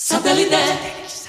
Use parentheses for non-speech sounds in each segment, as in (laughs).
Satellite.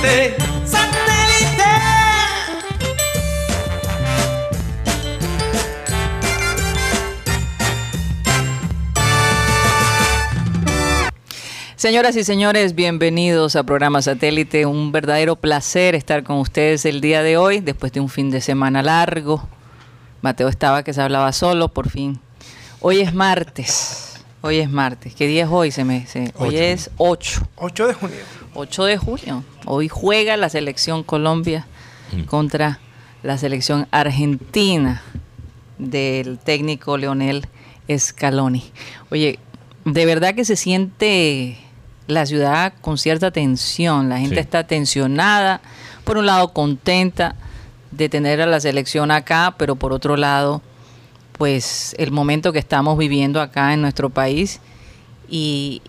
Satélite. ¡Satélite! Señoras y señores, bienvenidos a Programa Satélite. Un verdadero placer estar con ustedes el día de hoy, después de un fin de semana largo. Mateo estaba que se hablaba solo, por fin. Hoy es martes. Hoy es martes. ¿Qué día es hoy? Se me, se- hoy es 8. 8 de junio. 8 de junio. Hoy juega la selección Colombia contra la selección argentina del técnico Leonel Scaloni. Oye, de verdad que se siente la ciudad con cierta tensión. La gente Sí. está tensionada. Por un lado, contenta de tener a la selección acá, pero por otro lado, pues el momento que estamos viviendo acá en nuestro país y,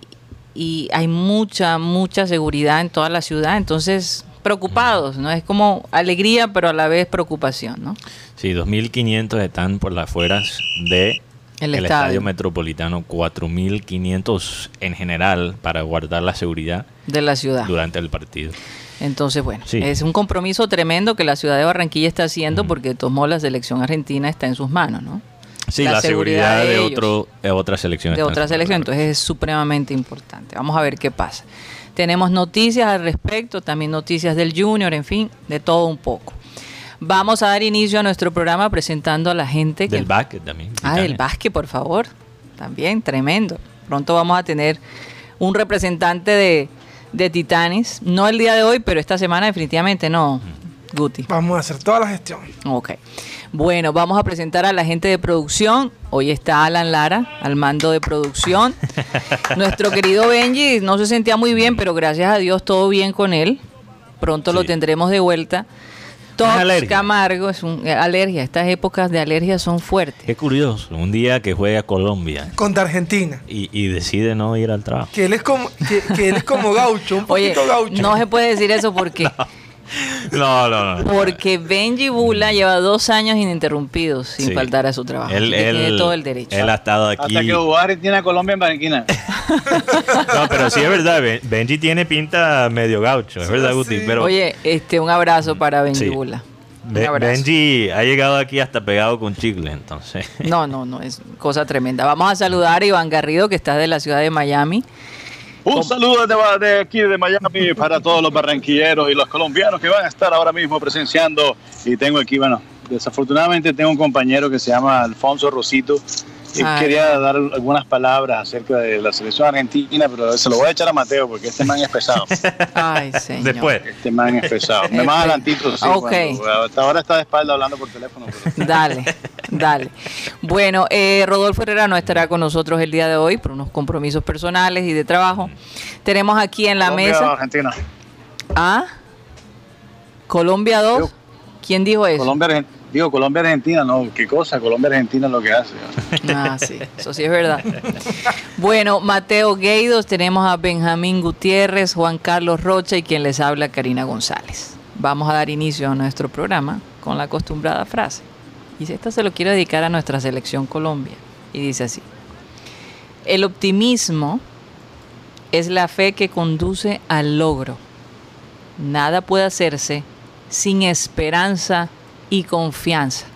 y hay mucha, mucha seguridad en toda la ciudad, entonces preocupados, ¿no? Es como alegría, pero a la vez preocupación, ¿no? Sí, 2.500 están por las afueras de El el, estadio. estadio. metropolitano, 4.500 en general para guardar la seguridad De la ciudad. durante el partido. Entonces, bueno, Sí. es un compromiso tremendo que la ciudad de Barranquilla está haciendo porque tomó la selección argentina, está en sus manos, ¿no? Sí, La la, seguridad seguridad, de otro, de otra selección. de está en otra su selección, mano. entonces es supremamente importante. Vamos a ver qué pasa. Tenemos noticias al respecto, también noticias del Junior, en fin, de todo un poco. Vamos a dar inicio a nuestro programa presentando a la gente que... Del básquet también. Ah, del básquet, por favor. También, tremendo. Pronto vamos a tener un representante de, de Titanes. No el día de hoy, pero esta semana definitivamente no, Guti. Vamos a hacer toda la gestión. Ok. Bueno, vamos a presentar a la gente de producción. Hoy está Alan Lara al mando de producción. (laughs) Nuestro querido Benji no se sentía muy bien, pero gracias a Dios todo bien con él. Pronto lo tendremos de vuelta. Tox. Camargo es un eh, alergia. Estas épocas de alergia son fuertes. Qué curioso, un día que juega Colombia Contra Argentina. y, y decide no ir al trabajo. Que él es como, que, que él es como gaucho, un Oye, poquito gaucho. no se puede decir eso porque (laughs) No, (laughs) no, no. porque Benji Bula lleva dos años ininterrumpidos sin Sí. faltar a su trabajo. Él, tiene todo el derecho. Él ha estado aquí. Hasta que jugó Argentina-Colombia en Barranquilla. (laughs) No, pero sí es verdad, Ben- Benji tiene pinta medio gaucho, es verdad, Guti. sí. Pero Oye, este, un abrazo para Benji Sí. Bula. Un Be- abrazo. Benji ha llegado aquí hasta pegado con chicle, entonces. No, no, no, es cosa tremenda. Vamos a saludar a Iván Garrido, que está de la ciudad de Miami. Un saludo de, de aquí de Miami para todos los barranquilleros y los colombianos que van a estar ahora mismo presenciando. Y tengo aquí, bueno, desafortunadamente tengo un compañero que se llama Alfonso Rosito. Ay. quería dar algunas palabras acerca de la selección argentina, pero se lo voy a echar a Mateo porque este man es pesado. (laughs) Ay, señor. Después. Este man es pesado. Me más adelantito, sí. Ok. cuando- hasta ahora está de espalda hablando por teléfono. pero- (laughs) Dale, dale. Bueno, eh, Rodolfo Herrera no estará con nosotros el día de hoy por unos compromisos personales y de trabajo. Tenemos aquí en la Colombia, mesa Argentina. a Colombia 2. Yo. ¿Quién dijo eso? Colombia, Argen- digo, Colombia, Argentina, no, qué cosa, Colombia, Argentina es lo que hace. (laughs) Ah, sí, eso sí es verdad. Bueno, Mateo Gueidos, tenemos a Benjamín Gutiérrez, Juan Carlos Rocha y quien les habla, Karina González. Vamos a dar inicio a nuestro programa con la acostumbrada frase. Y esta se lo quiero dedicar a nuestra selección Colombia. Y dice así. El optimismo es la fe que conduce al logro. Nada puede hacerse sin esperanza y confianza.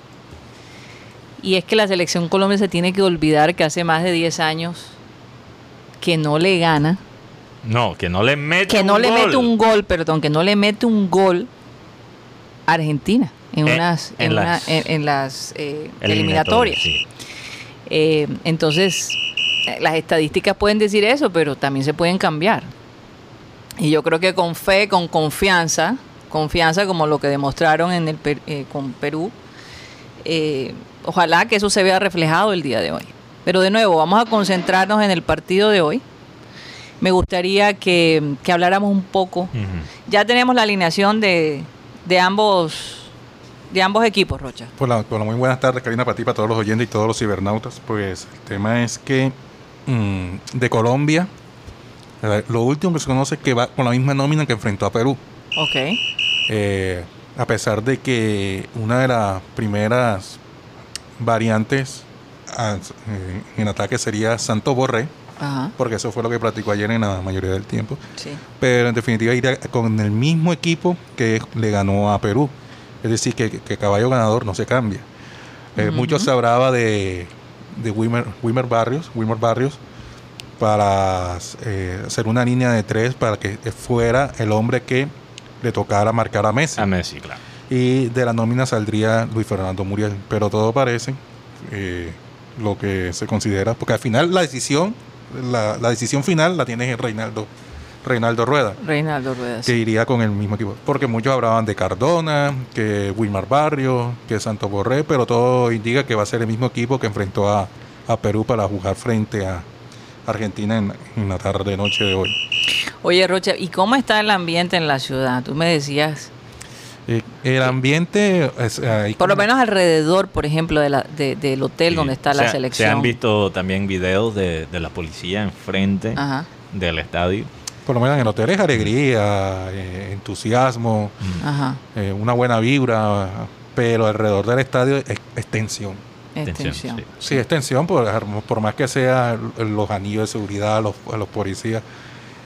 Y es que la selección Colombia se tiene que olvidar que hace más de 10 años que no le gana, No, que no le mete que no un le gol. mete un gol, perdón, que no le mete un gol a Argentina en Eh, unas en, en una- las en- en las, eh, eliminatorias. sí. Eh, entonces, las estadísticas pueden decir eso, pero también se pueden cambiar. Y yo creo que con fe, con confianza, confianza como lo que demostraron en el Per- eh, con Perú, eh, ojalá que eso se vea reflejado el día de hoy. Pero de nuevo, vamos a concentrarnos en el partido de hoy. Me gustaría que, que habláramos un poco. Ya tenemos la alineación de, de ambos de ambos equipos, Rocha. Hola, hola, muy buenas tardes, Karina, para ti, para todos los oyentes y todos los cibernautas. Pues el tema es que mm, de Colombia, lo último que se conoce es que va con la misma nómina que enfrentó a Perú. Ok. Eh, a pesar de que una de las primeras variantes ah, en, en ataque sería Santo Borré, Ajá. porque eso fue lo que practicó ayer en la mayoría del tiempo. Sí. pero en definitiva iría con el mismo equipo que le ganó a Perú. Es decir, que, que caballo ganador no se cambia. Eh, Ujú. Mucho se hablaba de, de Wilmer Barrios, Wilmer Barrios para eh, hacer una línea de tres para que fuera el hombre que le tocara marcar a Messi. A Messi, claro. Y de la nómina saldría Luis Fernando Muriel. Pero todo parece eh, lo que se considera, porque al final la decisión, la, la decisión final la tiene Reinaldo, Reinaldo Rueda Reinaldo Rueda. sí. que iría con el mismo equipo. Porque muchos hablaban de Cardona, que Wilmar Barrio, que Santo Borré, pero todo indica que va a ser el mismo equipo que enfrentó a, a Perú para jugar frente a Argentina en, en la tarde noche de hoy. Oye, Rocha, ¿y cómo está el ambiente en la ciudad? Tú me decías, Eh, el ambiente es, ahí por lo menos alrededor, por ejemplo, de la, de- del hotel Sí. donde está Se la ha- selección. Se han visto también videos de, de la policía enfrente Ajá, del estadio. por lo menos en el hotel es alegría, eh, entusiasmo, ajá. eh, una buena vibra, pero alrededor del estadio es, es tensión. Tensión, Extensión. sí. Sí, es tensión, por, por más que sea los anillos de seguridad, los, los policías,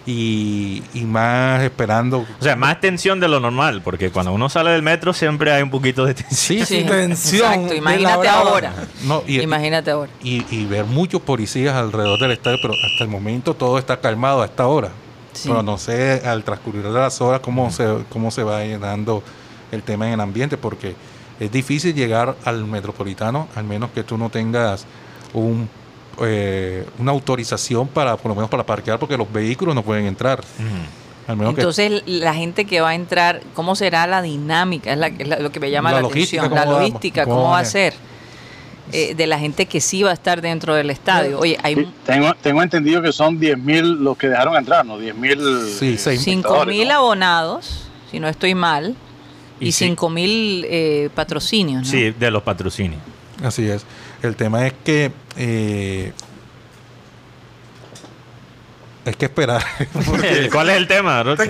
y, y más esperando. O sea, más tensión de lo normal, porque cuando uno sale del metro siempre hay un poquito de tensión. Sí, Sí, tensión Exacto, imagínate ahora. No, y, Imagínate ahora. y, y ver muchos policías alrededor del estadio, pero hasta el momento todo está calmado a esta hora. Sí. Pero no sé al transcurrir de las horas cómo, se, cómo se va dando el tema en el ambiente, porque es difícil llegar al metropolitano, al menos que tú no tengas un, eh, una autorización para, por lo menos para parquear, porque los vehículos no pueden entrar. Ujú. Al menos que- Entonces, la gente que va a entrar, ¿cómo será la dinámica? Es, la- es la- lo que me llama La la, logística, atención. La ¿cómo va- logística, cómo ¿cómo va a ser? Eh, de la gente que sí va a estar dentro del estadio. Oye, hay Sí, Tengo, tengo entendido que son 10.000 los que dejaron entrar, ¿no? 10.000 Sí, seis- cinco mil ¿no? abonados, si no estoy mal, y, Y sí. cinco mil eh, patrocinios. ¿no? Sí, de los patrocinios. Así es. El tema es que eh, hay que esperar. (laughs) porque- ¿Cuál es el tema? Te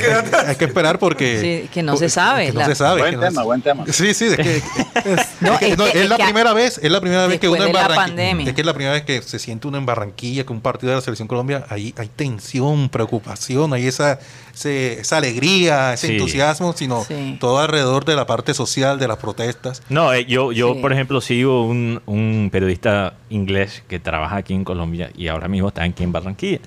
hay que esperar porque Sí, que no se sabe, que no la- se sabe. Buen no tema, se- buen tema. Sí, sí, es que, (laughs) No, es, que es no, que- es es la que- primera vez, es la primera vez que uno en Barranquilla, pandemia. es que es la primera vez que se siente uno en Barranquilla que un partido de la selección Colombia, ahí hay tensión, preocupación, hay esa ese- esa alegría, ese Sí. entusiasmo, sino Sí. todo alrededor de la parte social, de las protestas. No, eh, yo, yo Sí. por ejemplo, sigo un, un periodista inglés que trabaja aquí en Colombia y ahora mismo está aquí en Barranquilla.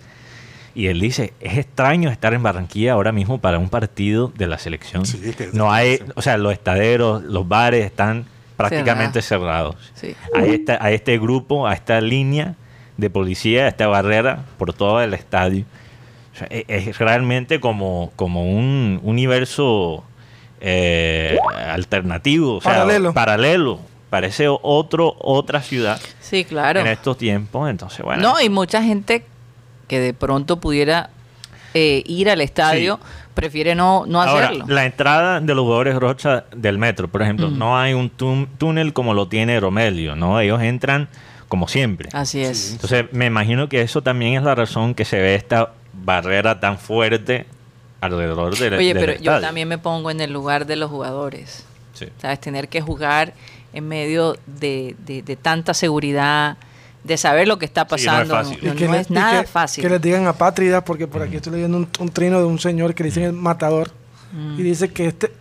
Y él dice, es extraño estar en Barranquilla ahora mismo para un partido de la selección. Sí, es que- no hay, o sea, los estaderos, los bares están prácticamente cerrados. Sí. Hay, esta- hay este grupo, a esta línea de policía, esta barrera por todo el estadio. O sea, e- es, realmente como, como un universo eh, alternativo, o sea, Paralelo. paralelo. Parece otro, otra ciudad Sí, claro. en estos tiempos. Entonces, bueno. No, y mucha gente que de pronto pudiera eh, ir al estadio prefiere no, no Ahora, hacerlo. la entrada de los jugadores Rocha del metro, por ejemplo, Mm. no hay un tún- túnel como lo tiene Romelio, ¿no? Ellos entran como siempre. Así es. Entonces, me imagino que eso también es la razón que se ve esta barrera tan fuerte alrededor del Oye, del pero yo también me pongo en el lugar de los jugadores. Sí. ¿Sabes? Tener que jugar en medio de, de- de tanta seguridad, de saber lo que está Sí, no es pasando. fácil. no- Y que no le- es y nada que- fácil. Que les digan apátridas, porque por aquí estoy leyendo un, un trino de un señor que le dicen el matador. Mm. Y dice que este,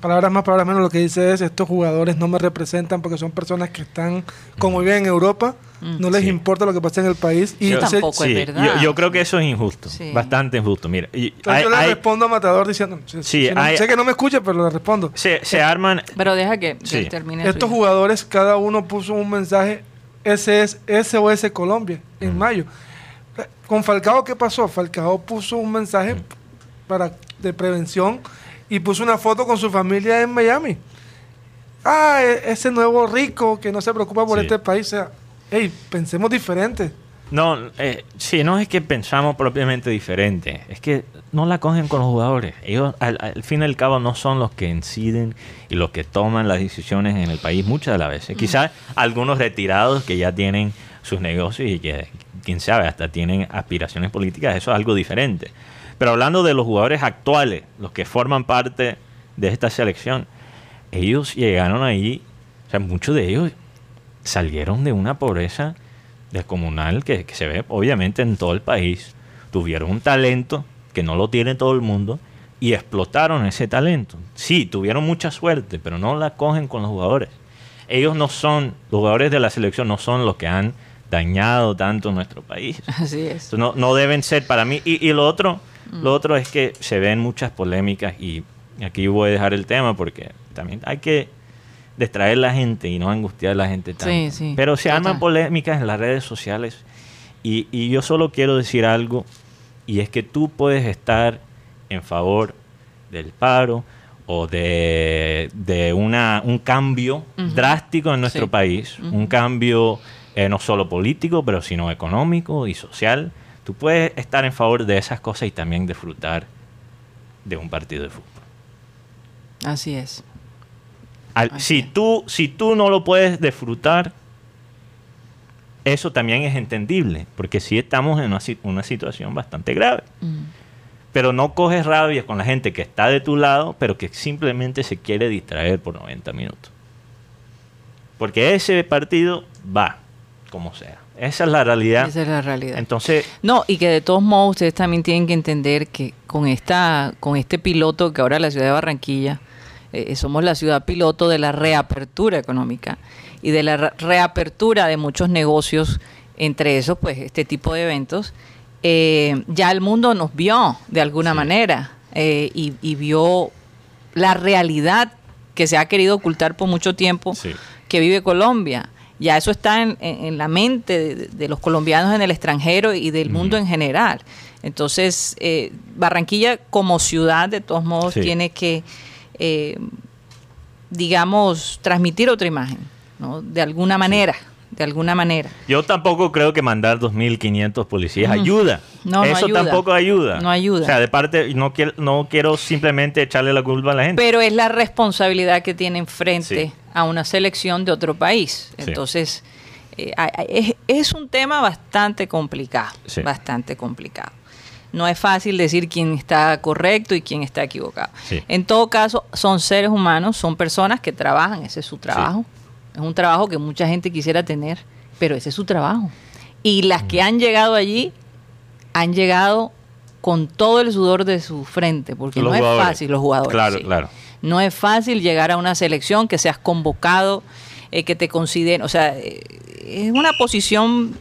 palabras más, palabras menos, lo que dice es, estos jugadores no me representan porque son personas que están, como viven en Europa, Mm. no les Sí. importa lo que pasa en el país. Y Yo- tampoco. es verdad. Yo, yo creo que eso es injusto, Sí. bastante injusto. Mira, y entonces hay- yo le hay- respondo a Matador diciendo, si- Sí, si no- hay- sé que no me escucha, pero le respondo. se, se arman... Pero deja que que termine. Estos jugadores, cada uno puso un mensaje, ese es SOS Colombia, en mayo. Con Falcao, ¿qué pasó? Falcao puso un mensaje para, de prevención y puso una foto con su familia en Miami. Ah, e- ese nuevo rico que no se preocupa por Sí. este país. O sea, hey, pensemos diferente. No, eh, sí, no es que pensamos propiamente diferente, es que no la cogen con los jugadores. Ellos, al, al fin y al cabo, no son los que inciden y los que toman las decisiones en el país muchas de las veces. Quizás algunos retirados que ya tienen sus negocios y que, quién sabe, hasta tienen aspiraciones políticas, eso es algo diferente. Pero hablando de los jugadores actuales, los que forman parte de esta selección, ellos llegaron ahí, o sea, muchos de ellos salieron de una pobreza descomunal que, que se ve obviamente en todo el país. Tuvieron un talento que no lo tiene todo el mundo y explotaron ese talento. Sí, tuvieron mucha suerte, pero no la cogen con los jugadores. Ellos no son, los jugadores de la selección no son los que han dañado tanto nuestro país. (laughs) Así es. Entonces, no, no deben ser para mí. Y, y lo otro, lo otro es que se ven muchas polémicas y aquí voy a dejar el tema porque también hay que distraer a la gente y no angustiar a la gente tanto. Sí, sí, Pero se arman polémicas en las redes sociales y, y yo solo quiero decir algo y es que tú puedes estar en favor del paro o de, de una, un cambio drástico en nuestro Sí. país, un cambio eh, no solo político, pero sino económico y social. Tú puedes estar en favor de esas cosas y también disfrutar de un partido de fútbol. Así es. Al- si, tú, si tú no lo puedes disfrutar, eso también es entendible, porque sí estamos en una situación bastante grave. Mm. Pero no coges rabia con la gente que está de tu lado, pero que simplemente se quiere distraer por 90 minutos. Porque ese partido va, como sea. Esa es la realidad. Esa es la realidad. Entonces, No, y que de todos modos ustedes también tienen que entender que con esta, con este piloto que ahora la ciudad de Barranquilla, eh, somos la ciudad piloto de la reapertura económica y de la re- reapertura de muchos negocios, entre esos, pues, este tipo de eventos. eh, ya el mundo nos vio de alguna Sí. manera eh, y, y vio la realidad que se ha querido ocultar por mucho tiempo Sí. que vive Colombia. Ya eso está en, en- en la mente de, de los colombianos en el extranjero y del mundo en general. Entonces, eh, Barranquilla como ciudad, de todos modos, Sí. tiene que, eh, digamos, transmitir otra imagen, ¿no? De alguna manera, de alguna manera. yo tampoco creo que mandar 2.500 policías Ujú. ayuda. No, no Eso ayuda. tampoco ayuda. No ayuda. O sea, de parte, no quiero, no quiero simplemente echarle la culpa a la gente. Pero es la responsabilidad que tienen frente Sí. a una selección de otro país. Sí. Entonces, eh, es, es un tema bastante complicado, Sí. bastante complicado. No es fácil decir quién está correcto y quién está equivocado. Sí. En todo caso, son seres humanos, son personas que trabajan, ese es su trabajo. Es un trabajo que mucha gente quisiera tener, pero ese es su trabajo. Y las que han llegado allí han llegado con todo el sudor de su frente, porque Los no jugadores. es fácil los jugadores. Claro, sí. claro. No es fácil llegar a una selección, que seas convocado, eh, que te consideren, o sea, eh, es una posición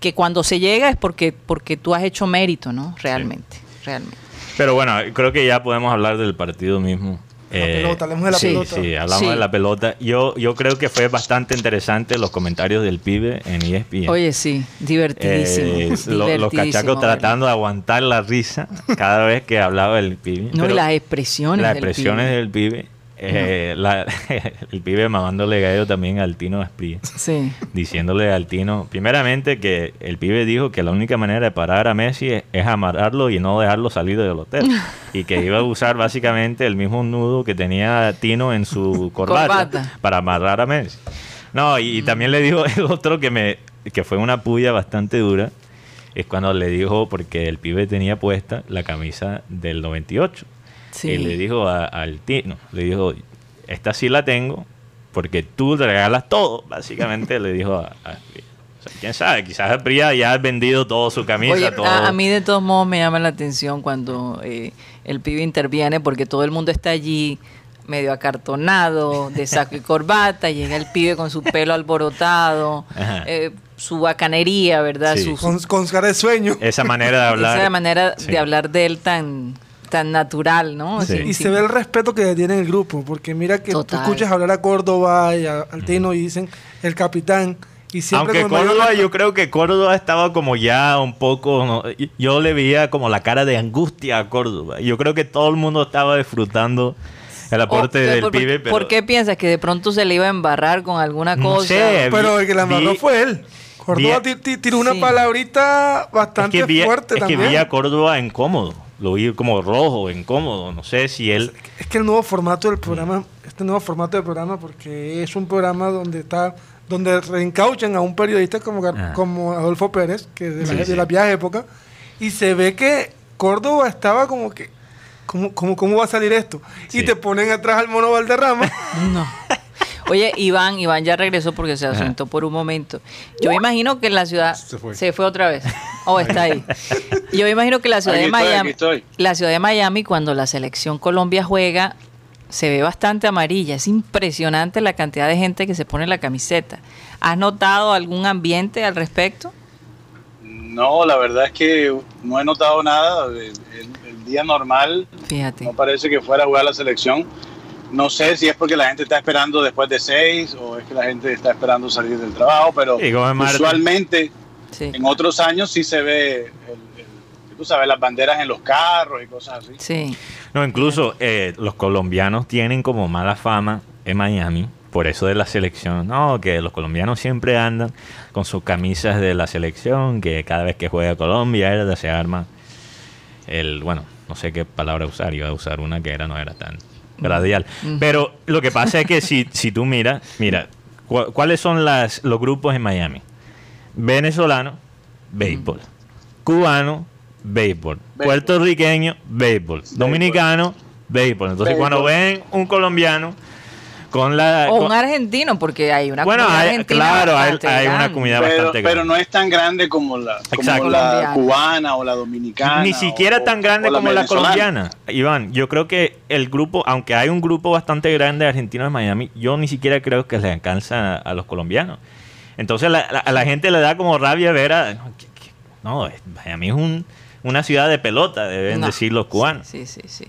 que cuando se llega es porque, porque tú has hecho mérito, ¿no? Realmente, realmente. Pero bueno, creo que ya podemos hablar del partido mismo. La pelota, hablemos de la sí, pelota. Sí, hablamos Sí. de la pelota. Yo, yo creo que fue bastante interesante los comentarios del pibe en ESPN. Oye, sí, divertidísimo. Eh, lo- los cachacos ¿verdad? tratando de aguantar la risa cada vez que hablaba el pibe. No, y las expresiones. las del expresiones pibe. del pibe. Eh, la- (laughs) el pibe mamándole gallo también al Tino Esprit. Sí. diciéndole al Tino, primeramente que el pibe dijo que la única manera de parar a Messi es, es amarrarlo y no dejarlo salir del hotel. (laughs) y que iba a usar básicamente el mismo nudo que tenía Tino en su (laughs) corbata, Corbata. para amarrar a Messi. No, y, y también le dijo el otro que me que fue una puya bastante dura, es cuando le dijo, porque el pibe tenía puesta la camisa del 98. Sí. Y le dijo a- al Tino, le dijo, esta sí la tengo porque tú te regalas todo, básicamente le dijo a, a Espría. O sea, quién sabe, quizás Espría ya ha vendido toda su camisa, Oye, todo. a, a mí de todos modos me llama la atención cuando eh, el pibe interviene porque todo el mundo está allí medio acartonado, de saco y corbata, llega el pibe con su pelo alborotado, eh, su bacanería, ¿verdad? Sí. Su, su- Con, con cara de sueño. Esa manera de hablar. esa manera Sí. de hablar de él tan, tan natural, ¿no? Sí. Y se ve el respeto que tiene el grupo, porque mira que Total. tú escuchas hablar a Córdoba y a, al Tino y dicen el capitán, Y siempre Aunque Córdoba, yo creo que Córdoba estaba como ya un poco. ¿no? Yo le veía como la cara de angustia a Córdoba. Yo creo que todo el mundo estaba disfrutando el aporte O- del ¿por, pibe. Pero ¿Por qué piensas que de pronto se le iba a embarrar con alguna No cosa? sé, Pero el que la amarró vi- fue él. Córdoba vi- ti- ti- tiró una Sí. palabrita Es bastante que, vi, fuerte es que también. vi a Córdoba incómodo. Lo vi como rojo, incómodo. No sé si él. Es que el nuevo formato del programa, este nuevo formato del programa, porque es un programa donde está, donde reencauchan a un periodista como, Ah. como Adolfo Pérez, que de, Sí, la, sí. de la vieja época, y se ve que Córdoba estaba como que, ¿cómo, cómo, cómo va a salir esto? Sí. Y te ponen atrás al mono Valderrama. No. (laughs) Oye, Iván, Iván ya regresó porque se ausentó por un momento. Yo me imagino que en la ciudad Se fue. se fue otra vez. Oh, (laughs) está ahí. Yo me imagino que la ciudad Aquí de estoy, Miami, estoy. la ciudad de Miami cuando la selección Colombia juega se ve bastante amarilla. Es impresionante la cantidad de gente que se pone la camiseta. ¿Has notado algún ambiente al respecto? No, la verdad es que no he notado nada. El, el- el día normal Fíjate. no parece que fuera a jugar la selección. No sé si es porque la gente está esperando después de seis o es que la gente está esperando salir del trabajo, pero Sí, usualmente Sí. en otros años sí se ve, el- el- tú sabes, las banderas en los carros y cosas así. Sí. No, incluso eh, los colombianos tienen como mala fama en Miami. Por eso de la selección. No, que los colombianos siempre andan con sus camisas de la selección, que cada vez que juega Colombia era se arma el, bueno, no sé qué palabra usar, iba a usar una que era, no era tan radial. Pero lo que pasa es que si, (laughs) si tú miras, mira, cu- ¿cuáles son las, los grupos en Miami? Venezolano, béisbol. Cubano, béisbol. Béisbol. Puertorriqueño, béisbol. Dominicano, béisbol. Entonces Béisbol. cuando ven un colombiano con la... O con- un argentino, porque hay una bueno, comunidad hay- argentina claro, hay, una comunidad Pero, bastante grande. pero no es tan grande como la, como la cubana o la dominicana. Ni siquiera o- tan grande como la colombiana. Iván, yo creo que el grupo, aunque hay un grupo bastante grande de argentinos en Miami, yo ni siquiera creo que le alcanza a, a los colombianos. Entonces la- la- a la gente le da como rabia ver a... No, que- que- no, es- Miami es un- una ciudad de pelota, deben No. decir los cubanos. Sí, sí, sí.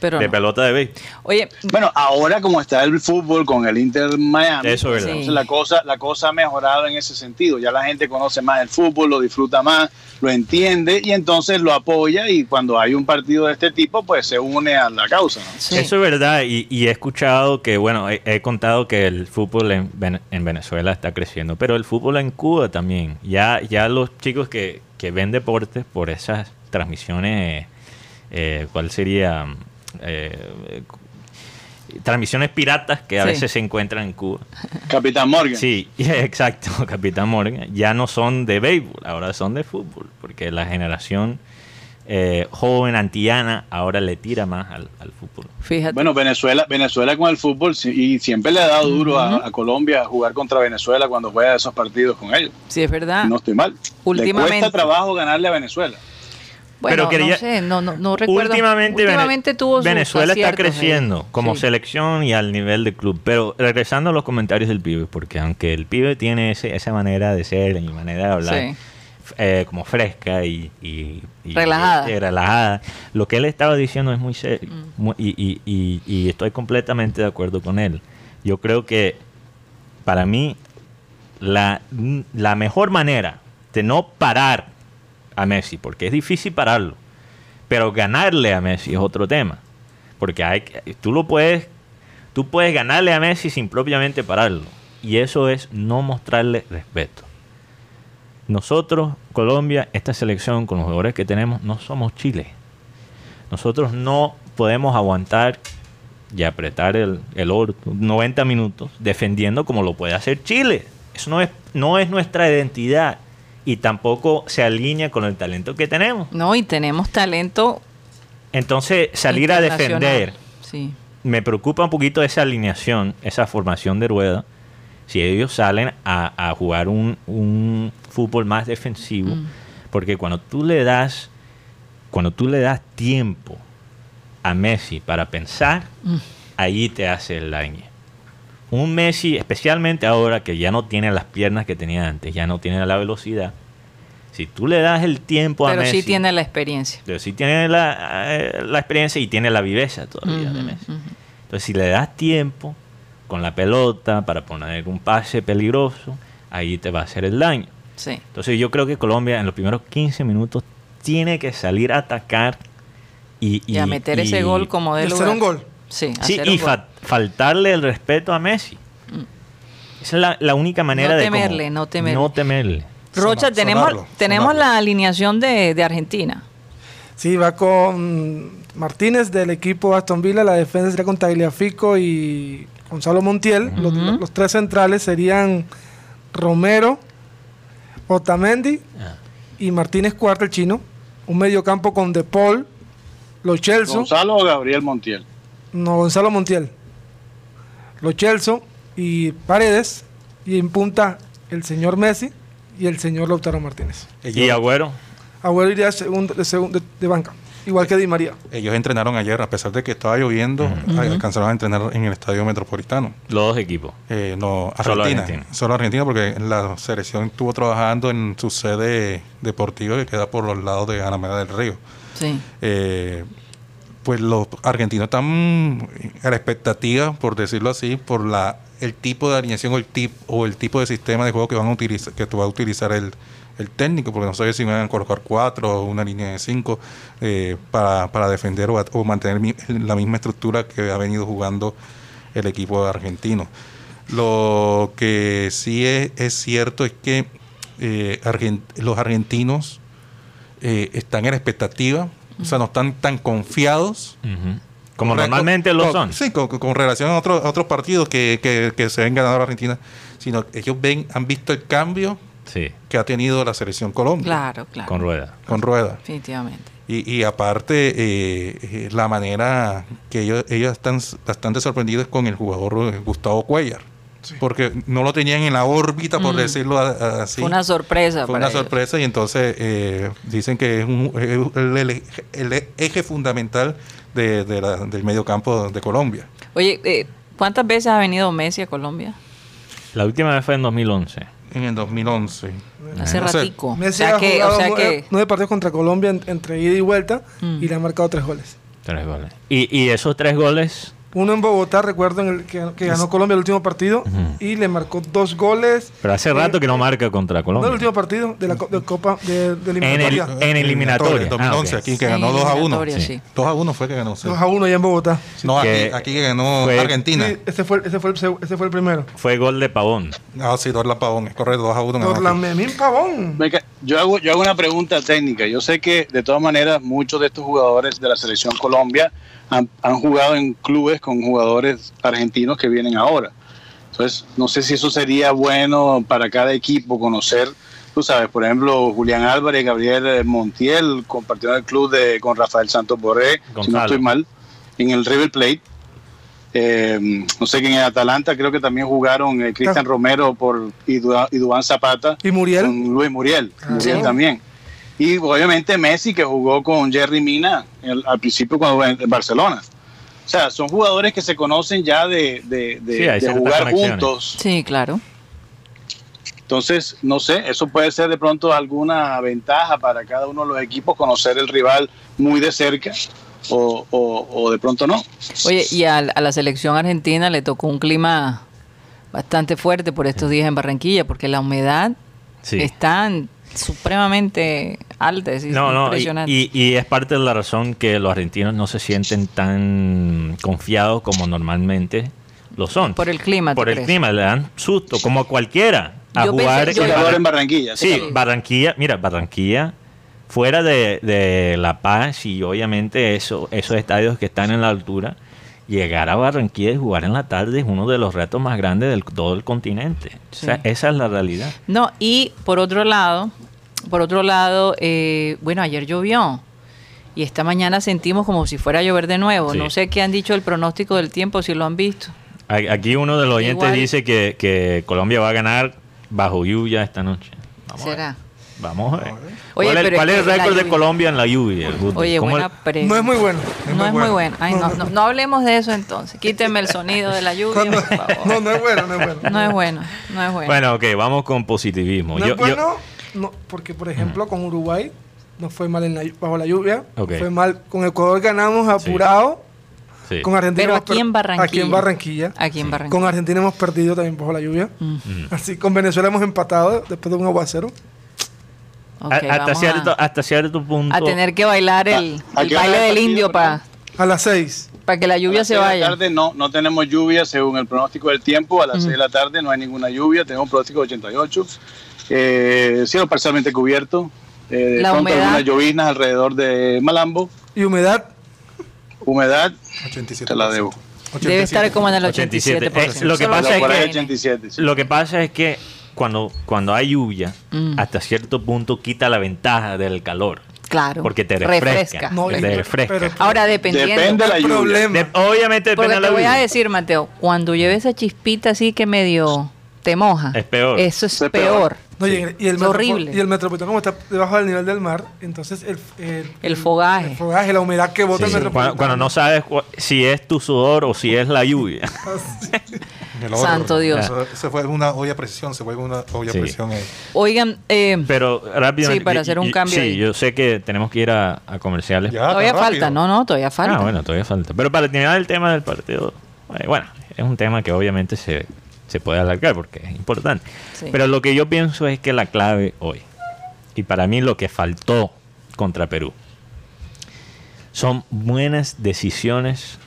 Pero de no. pelota de béisbol. Oye, Bueno, ahora como está el fútbol con el Inter Miami, Eso es verdad. entonces la cosa, la cosa ha mejorado en ese sentido. Ya la gente conoce más el fútbol, lo disfruta más, lo entiende y entonces lo apoya y cuando hay un partido de este tipo, pues se une a la causa. ¿no? sí. Eso es verdad y, y he escuchado que, bueno, he, he contado que el fútbol en Venezuela está creciendo, pero el fútbol en Cuba también. Ya, ya los chicos que, que ven deportes por esas transmisiones, eh, ¿cuál sería? Eh, transmisiones piratas que a Sí. veces se encuentran en Cuba. Capitán Morgan. Sí, (laughs) exacto, Capitán Morgan. Ya no son de béisbol, ahora son de fútbol, porque la generación eh, joven antillana ahora le tira más al, al fútbol. Fíjate. Bueno, Venezuela, Venezuela con el fútbol y siempre le ha dado duro a, a Colombia jugar contra Venezuela cuando juega esos partidos con ellos. sí, es verdad. No estoy mal. Últimamente. Le cuesta trabajo ganarle a Venezuela. Bueno, pero quería- no sé, no, no, no recuerdo. Últimamente, Vene- Últimamente tuvo sus Venezuela está ahí. creciendo como Sí. selección y al nivel de club. Pero regresando a los comentarios del pibe, porque aunque el pibe tiene ese- esa manera de ser y manera de hablar Sí. eh, como fresca y, y- y- Relajada. y relajada, lo que él estaba diciendo es muy serio Mm. Y, estoy completamente de acuerdo con él. Yo creo que para mí la, la mejor manera de no parar a Messi, porque es difícil pararlo, pero ganarle a Messi es otro tema, porque hay tú lo puedes tú puedes ganarle a Messi sin propiamente pararlo, y eso es no mostrarle respeto. Nosotros, Colombia, esta selección con los jugadores que tenemos, no somos Chile. Nosotros no podemos aguantar y apretar el, el orto 90 minutos defendiendo como lo puede hacer Chile. Eso no es, no es nuestra identidad y tampoco se alinea con el talento que tenemos. No, y tenemos talento. Entonces, salir a defender, Sí. me preocupa un poquito esa alineación, esa formación de rueda. Si ellos salen a, a jugar un, un fútbol más defensivo, Mm. porque cuando tú le das, cuando tú le das tiempo a Messi para pensar, Mm. ahí te hace el daño. Un Messi, especialmente ahora que ya no tiene las piernas que tenía antes, ya no tiene la velocidad. Si tú le das el tiempo a Pero Messi, sí tiene la experiencia. pero sí tiene la, eh, la experiencia y tiene la viveza todavía de Messi. Entonces, si le das tiempo con la pelota para poner un pase peligroso, ahí te va a hacer el daño. Sí. Entonces yo creo que Colombia en los primeros 15 minutos tiene que salir a atacar y, Y, a meter ese gol como Y de hacer lugar. un gol. Sí, Sí, hacer y un gol. Fa- faltarle el respeto a Messi. Esa es la, la única manera No de... como- no temerle. No temerle. Rocha, Sonar- tenemos, sonarlo, tenemos sonarlo. la alineación de, de Argentina. Sí, va con Martínez del equipo Aston Villa, la defensa sería con Tagliafico y Gonzalo Montiel. los tres centrales serían Romero, Otamendi Ah. y Martínez Cuarta, el chino. Un mediocampo con De Paul, Los Chelsea, Gonzalo o Gabriel Montiel. no, Gonzalo Montiel, Los Chelsea y Paredes. Y en punta el señor Messi y el señor Lautaro Martínez. Y Agüero. Agüero iría segundo, de, segundo- de- de banca, igual que Di María. ellos entrenaron ayer, a pesar de que estaba lloviendo, alcanzaron a entrenar en el estadio metropolitano. Los dos equipos. Eh, no, Solo Argentina. Argentina. Solo Argentina, porque la selección estuvo trabajando en su sede deportiva que queda por los lados de Alameda del Río. Sí. Eh, pues los argentinos están a la expectativa, por decirlo así, por la el tipo de alineación o el, tip, o el tipo de sistema de juego que van a utilizar, que va a utilizar el, el técnico, porque no sabe si van a colocar cuatro o una línea de cinco eh, para, para defender o, mantener la misma estructura que ha venido jugando el equipo argentino. Lo que sí es, es cierto es que eh, los argentinos eh, están en expectativa, o sea, no están tan confiados. Como Con- normalmente con- lo son. Sí, con, con relación a otros, a otros partidos que, que, que se ven ganador Argentina, sino que ellos ven, han visto el cambio Sí, que ha tenido la selección Colombia Claro, claro. con rueda. con Rueda. Definitivamente. Y, y aparte, eh, eh, la manera que ellos, ellos están bastante sorprendidos con el jugador eh, Gustavo Cuellar. Porque no lo tenían en la órbita, por Mm. decirlo así. Fue una sorpresa Fue para una ellos. sorpresa y entonces eh, dicen que es un- es el, el- el eje fundamental de, de la- del medio campo de Colombia. Oye, eh, ¿cuántas veces ha venido Messi a Colombia? La última vez fue en 2011. En el 2011. Hace No sé. ratico. O Messi sea ha que, jugado o sea nueve, que nueve partidos contra Colombia en- entre ida y vuelta Mm. y le ha marcado tres goles. Tres goles. Y, y esos tres goles, Uno en Bogotá, recuerdo, en el que, que ganó Colombia el último partido Ujú. y le marcó dos goles. pero hace rato que no marca contra No Colombia. el último partido de la de Copa de, de En el- eliminatoria. en eliminatoria. 2011, Ah, ok. aquí que En ganó 2 a 1. eliminatoria, sí. sí. 2 a 1 fue que ganó. sí. 2 a 1 allá en Bogotá. No, aquí, Que aquí que ganó fue- Argentina. Sí, ese fue, ese, fue el, ese fue el primero. Fue gol de Pavón. Ah, sí, Dorlan Pavón. Es correcto, 2 a 1. ganó Dorlan. Memín Pavón. Venga, Yo hago, yo hago una pregunta técnica. Yo sé que de todas maneras muchos de estos jugadores de la selección Colombia han, han jugado en clubes con jugadores argentinos que vienen ahora. Entonces, no sé si eso sería bueno para cada equipo conocer, tú sabes, por ejemplo, Julián Álvarez, Gabriel eh, Montiel compartieron el club de, con Rafael Santos Borré, si no estoy mal, en el River Plate. Eh, no sé que en el Atalanta creo que también jugaron eh, Cristian Romero por y Dua- y Duván Zapata Y Muriel. con Luis Muriel, Ah, Muriel sí. también. Y obviamente Messi que jugó con Jerry Mina el- al principio cuando en, en Barcelona. O sea, son jugadores que se conocen ya de, de- de- Sí, hay de ciertas jugar juntos. Sí, claro. Entonces, no sé, eso puede ser de pronto alguna ventaja para cada uno de los equipos, conocer el rival muy de cerca o, o- o de pronto no. Oye, y al- a, la selección argentina le tocó un clima bastante fuerte por estos días en Barranquilla, porque la humedad Sí. está supremamente alta, es No, no, y, impresionante. y- y es parte de la razón que los argentinos no se sienten tan confiados como normalmente lo son. Por el clima, ¿tú Por el crees? clima, le dan susto, como a cualquiera, a Yo jugar pensé- yo- en Jugador Barran- en Barranquilla. Sí, Sí. Barranquilla, mira, Barranquilla, fuera de, de La Paz y obviamente eso, esos estadios que están en la altura, llegar a Barranquilla y jugar en la tarde es uno de los retos más grandes de todo el continente. O sea, Sí. esa es la realidad. No, y por otro lado, por otro lado, eh, bueno, ayer llovió y esta mañana sentimos como si fuera a llover de nuevo. Sí. No sé qué han dicho el pronóstico del tiempo, si lo han visto. Aquí uno de los oyentes Igual. dice que, que Colombia va a ganar bajo lluvia esta noche. Vamos a ver. ¿Será? Vamos a ver. Oye, ¿Cuál, es, pero cuál es es el récord de Colombia en la lluvia? el? Oye, ¿Cómo- buena pregunta. No es muy bueno. No es muy bueno. Ay, no, no, no hablemos de eso entonces. Quíteme el sonido de la lluvia, Cuando- por favor. no, no es bueno, no es bueno. No es bueno, no es bueno. Bueno, ok, vamos con positivismo. No Yo- es yo- bueno, no, porque por ejemplo con Uruguay no fue mal en la- bajo la lluvia, fue mal con Ecuador ganamos apurado Sí. Con Argentina Pero aquí en Barranquilla. Aquí en Barranquilla. Aquí en Barranquilla. Con Argentina hemos perdido también bajo la lluvia. Así, con Venezuela hemos empatado después de un aguacero. A- hasta, cierto, a, hasta cierto punto. a tener que bailar el, ¿A hora baile del indio para? A las 6. que la A lluvia las se seis de vaya. la tarde no, no tenemos lluvia según el pronóstico del tiempo. A las 6 de la tarde no hay ninguna lluvia. Tenemos un pronóstico de 88. Eh, cielo parcialmente cubierto. Eh, de La pronto humedad. algunas llovinas alrededor de Malambo. Y humedad. Humedad, 87%. Te la debo. Debe estar como en el 87. 87%. Es lo que pasa es que- 87. sí. Lo que pasa es que cuando, cuando hay lluvia, Mm. hasta cierto punto quita la ventaja del calor. Claro. Porque te refresca. refresca. No, te refresca. pero- Ahora, dependiendo. Depende de la lluvia. problema. De- obviamente depende Porque de la te voy a lluvia. decir, Mateo, cuando lleve esa chispita así que medio te moja. Es peor. Eso es Es peor. peor. No, y, y el Es horrible. Y el metropolitano, como está debajo del nivel del mar, entonces el, el, El fogaje. el fogaje, la humedad que bota Sí, el metropolitano. Cuando, cuando no sabes si es tu sudor o si es la lluvia. (laughs) Otro, Santo Dios. Eso, se fue una olla a presión, se vuelve una olla Sí. presión ahí. Oigan, eh, Pero rápidamente. Sí, para hacer un cambio Sí, ahí. yo sé que tenemos que ir a, a comerciales. Ya, todavía falta. No, no, todavía falta. Ah, bueno, todavía falta. Pero para terminar el tema del partido, eh, bueno, es un tema que obviamente se, se puede alargar porque es importante. Sí. Pero lo que yo pienso es que la clave hoy, y para mí lo que faltó contra Perú, son buenas decisiones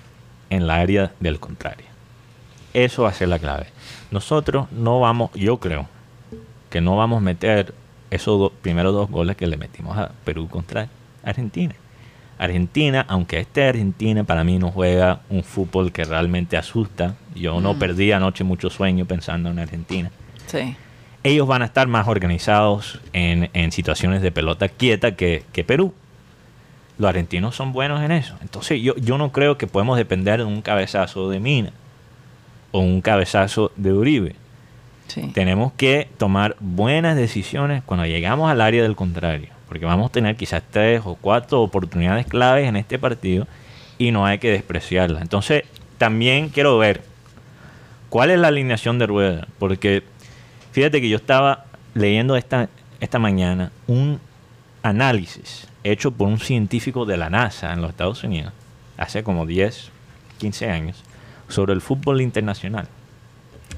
en la área del contrario. Eso va a ser la clave. Nosotros no vamos, yo creo, que no vamos a meter esos do- primeros dos goles que le metimos a Perú contra Argentina. Argentina, aunque este Argentina para mí no juega un fútbol que realmente asusta, yo no Mm. perdí anoche mucho sueño pensando en Argentina. Sí. Ellos van a estar más organizados en, en situaciones de pelota quieta que, que Perú. Los argentinos son buenos en eso. Entonces yo, yo no creo que podemos depender de un cabezazo de Mina o un cabezazo de Uribe. Sí. Tenemos que tomar buenas decisiones cuando llegamos al área del contrario, porque vamos a tener quizás tres o cuatro oportunidades claves en este partido y no hay que despreciarlas. Entonces, también quiero ver cuál es la alineación de rueda, porque fíjate que yo estaba leyendo esta, esta mañana un análisis hecho por un científico de la NASA en los Estados Unidos, hace como 10, 15 años, sobre el fútbol internacional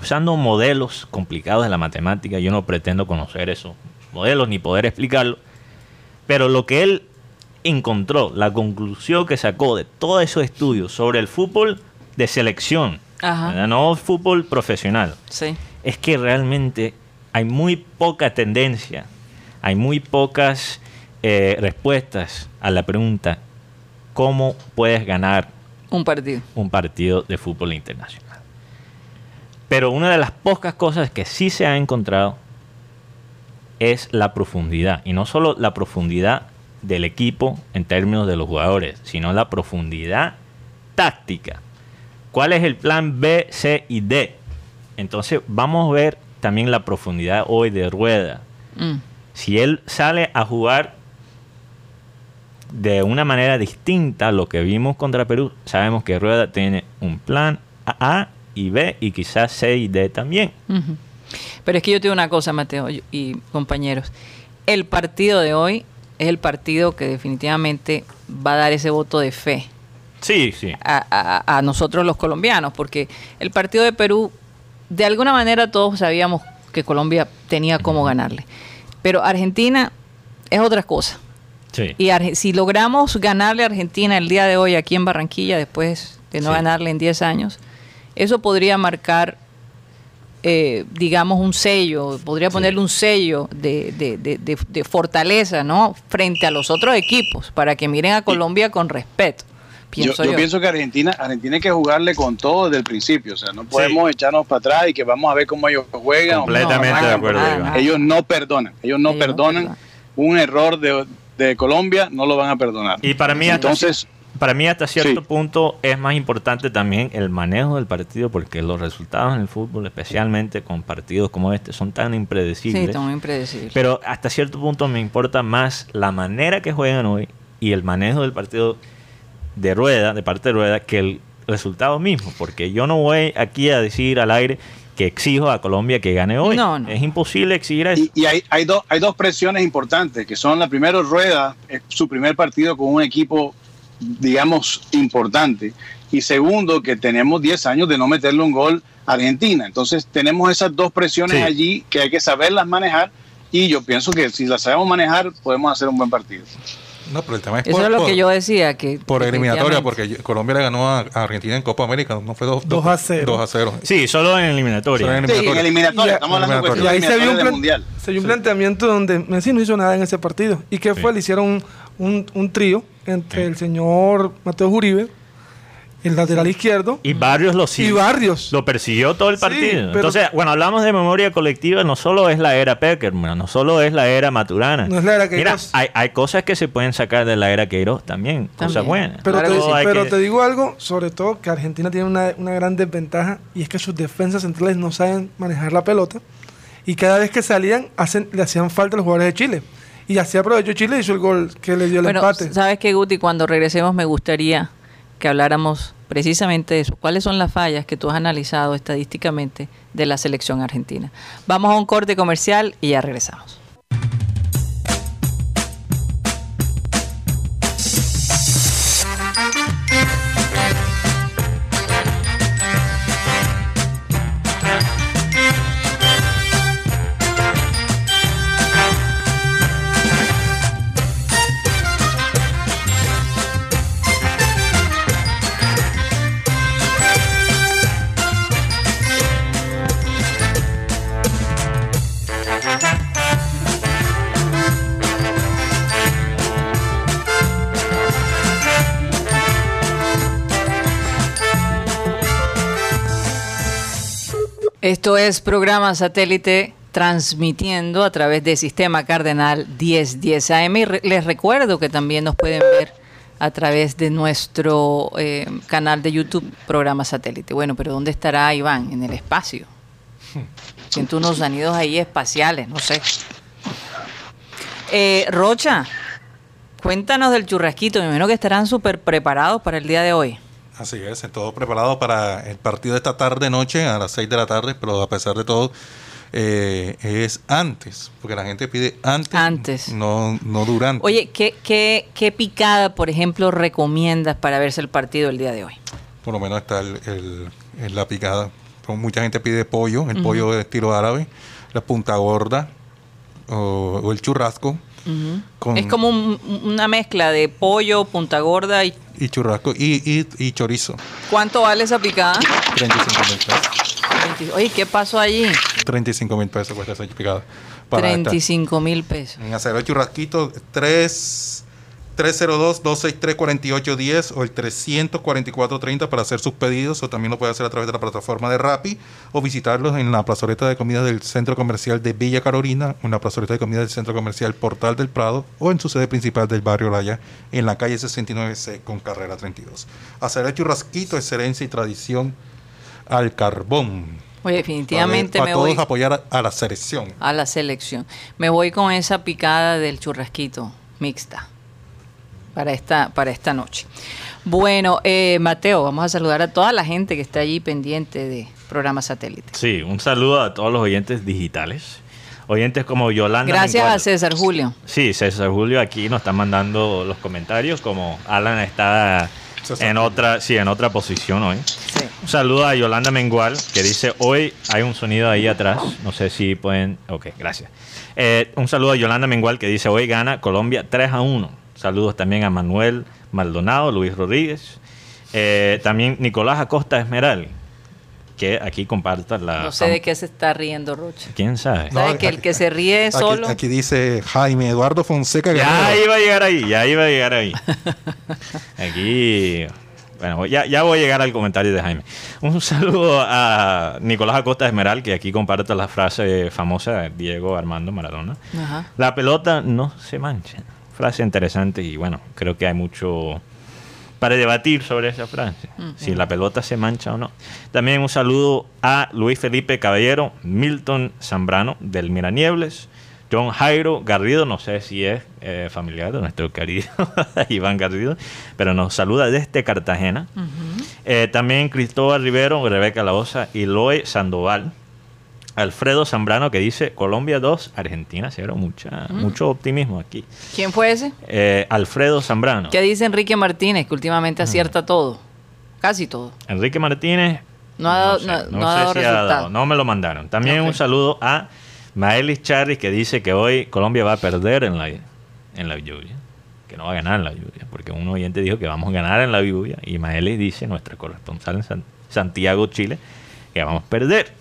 usando modelos complicados de la matemática. Yo no pretendo conocer esos modelos ni poder explicarlo. Pero lo que él encontró, la conclusión que sacó de todos esos estudios sobre el fútbol de selección, no fútbol profesional, Sí. es que realmente hay muy poca tendencia, hay muy pocas eh, respuestas a la pregunta, ¿cómo puedes ganar Un partido. un partido de fútbol internacional. Pero una de las pocas cosas que sí se ha encontrado es la profundidad. Y no solo la profundidad del equipo en términos de los jugadores, sino la profundidad táctica. ¿Cuál es el plan B, C y D? Entonces vamos a ver también la profundidad hoy de Rueda. Mm. Si él sale a jugar de una manera distinta a lo que vimos contra Perú, sabemos que Rueda tiene un plan A y B y quizás C y D también. Pero es que yo te digo una cosa, Mateo y- compañeros. El partido de hoy es el partido que definitivamente va a dar ese voto de fe Sí, sí. a, a- a nosotros los colombianos, porque el partido de Perú, de alguna manera todos sabíamos que Colombia tenía cómo ganarle. Pero Argentina es otra cosa. sí. Y si logramos ganarle a Argentina el día de hoy aquí en Barranquilla, después de no Sí. ganarle en 10 años, eso podría marcar, eh, digamos, un sello, podría Sí. ponerle un sello de, de- de- de- de fortaleza, ¿no? Frente a los otros equipos, para que miren a Colombia con respeto. Yo, Pienso yo yo. pienso que Argentina, Argentina hay que jugarle con todo desde el principio. O sea, no podemos echarnos para atrás y que vamos a ver cómo ellos juegan. Completamente de acuerdo. Ellos no perdonan. Ellos no Ellos no perdonan. Un error de, de Colombia no lo van a perdonar. Y para mí, Entonces, para mí hasta cierto Sí. punto es más importante también el manejo del partido porque los resultados en el fútbol, especialmente con partidos como este, son tan Sí, impredecibles. está muy impredecible. Pero hasta cierto punto me importa más la manera que juegan hoy y el manejo del partido de rueda, de parte de rueda, que el resultado mismo. Porque yo no voy aquí a decir al aire que exijo a Colombia que gane hoy. No, no. Es imposible exigir eso. y, y hay, hay, dos hay dos presiones importantes, que son la primera rueda, es su primer partido con un equipo digamos, importante. Y segundo, que tenemos 10 años de no meterle un gol a Argentina. Entonces tenemos esas dos presiones Sí. allí que hay que saberlas manejar. Y yo pienso que si las sabemos manejar, podemos hacer un buen partido. No, pero el tema es Eso por, es lo por- que yo decía, que por eliminatoria, porque Colombia le ganó a Argentina en Copa América, no fue 2 Dos a cero. 2 a 0. Sí, solo en eliminatoria. Solo en Sí, en eliminatoria. Y- Estamos hablando de. Y ahí se vio un, plan- mundial. se vio un planteamiento donde Messi no hizo nada en ese partido. ¿Y qué Sí. fue? Le hicieron un, un- un trío entre el señor Mateo Uribe, el lateral izquierdo, Y Barrios lo y Barrios. Lo persiguió todo el Sí, partido. pero- Entonces, bueno, hablamos de memoria colectiva, no solo es la era Peckerman, no solo es la era Maturana. No es la era Mira, Queiroz. hay, hay cosas que se pueden sacar de la era Queiroz también, cosas buenas. Pero, Claro te, sí. pero que- te digo algo, sobre todo que Argentina tiene una, una gran desventaja y es que sus defensas centrales no saben manejar la pelota y cada vez que salían hacen, le hacían falta a los jugadores de Chile. Y así aprovechó Chile y hizo el gol que le dio el Bueno, empate. sabes que Guti, cuando regresemos me gustaría que habláramos precisamente de eso. ¿Cuáles son las fallas que tú has analizado estadísticamente de la selección argentina? Vamos a un corte comercial y ya regresamos. Esto es programa satélite transmitiendo a través de Sistema Cardenal 1010 AM. Y re- les recuerdo que también nos pueden ver a través de nuestro eh, canal de YouTube, programa satélite. Bueno, pero ¿dónde estará Iván? En el espacio. (laughs) Siento unos sonidos ahí espaciales, no sé. Eh, Rocha, cuéntanos del churrasquito. Me imagino que estarán súper preparados para el día de hoy. Así es, todo preparado para el partido de esta tarde-noche a las 6 de la tarde, pero a pesar de todo, eh, es antes, porque la gente pide antes, Antes. No, no durante. Oye, ¿qué, qué, qué picada, por ejemplo, recomiendas para verse el partido el día de hoy? Por lo menos está el, el- el- la picada. Pues mucha gente pide pollo, el pollo de estilo árabe, la punta gorda o, o el churrasco. Con- Es como un- una mezcla de pollo, punta gorda y... Y churrasco y, y, y chorizo. ¿Cuánto vale esa picada? 35 mil pesos. 20 Oye, ¿qué pasó allí? 35 mil pesos cuesta esa picada. Para esta- 35 mil pesos. En acero el churrasquito 3 302-263-4810 o el 344-30 para hacer sus pedidos o también lo puede hacer a través de la plataforma de Rappi o visitarlos en la plazoleta de comida del Centro Comercial de Villa Carolina en la plazoleta de comida del Centro Comercial Portal del Prado o en su sede principal del barrio Laya en la calle 69C con carrera 32. Hacer el churrasquito, excelencia y tradición al carbón. Oye, definitivamente para me todos voy apoyar a, a la selección. a la selección. Me voy con esa picada del churrasquito mixta para esta, para esta noche. Bueno, eh, Mateo, vamos a saludar a toda la gente que está allí pendiente de programa satélite. Sí, un saludo a todos los oyentes digitales. Oyentes como Yolanda. Gracias Mengual. a César Julio. Sí, César Julio aquí nos está mandando los comentarios como Alan está César en otra, sí, en otra posición hoy. Sí. Un saludo a Yolanda Mengual que dice hoy hay un sonido ahí atrás. No sé si pueden. Ok, gracias. Eh, un saludo a Yolanda Mengual que dice hoy gana Colombia 3 a 1. Saludos también a Manuel Maldonado, Luis Rodríguez. Eh, también Nicolás Acosta Esmeral que aquí comparta la. No sé de qué se está riendo Rocha. ¿Quién sabe? No, ¿Sabe que el que se ríe Aquí- solo? Aquí, dice Jaime Eduardo Fonseca Ya Guerrero. iba a llegar ahí, ya iba a llegar ahí. (laughs) Aquí. Bueno, ya, ya voy a llegar al comentario de Jaime. Un saludo a Nicolás Acosta Esmeral, que aquí comparte la frase famosa de Diego Armando Maradona. Ajá. La pelota no se mancha. Frase interesante y bueno, creo que hay mucho para debatir sobre esa frase. Si la pelota se mancha o no. También un saludo a Luis Felipe Caballero, Milton Zambrano del Miraniebles, John Jairo Garrido, no sé si es eh, familiar de nuestro (laughs) querido (laughs) Iván Garrido, pero nos saluda desde Cartagena. Eh, también Cristóbal Rivero, Rebeca Laosa y Loe Sandoval. Alfredo Zambrano que dice Colombia 2, Argentina 0. Mucha, Mucho optimismo aquí. ¿Quién fue ese? Eh, Alfredo Zambrano. ¿Qué dice Enrique Martínez? Que últimamente acierta todo. Casi todo. Enrique Martínez. No ha dado, sé, no, no no ha sé dado si ha dado, no me lo mandaron. También un saludo a Maelis Charri que dice que hoy Colombia va a perder en la, en la lluvia. Que no va a ganar en la lluvia. Porque un oyente dijo que vamos a ganar en la lluvia. Y Maelis dice, nuestra corresponsal en San- Santiago, Chile, que vamos a perder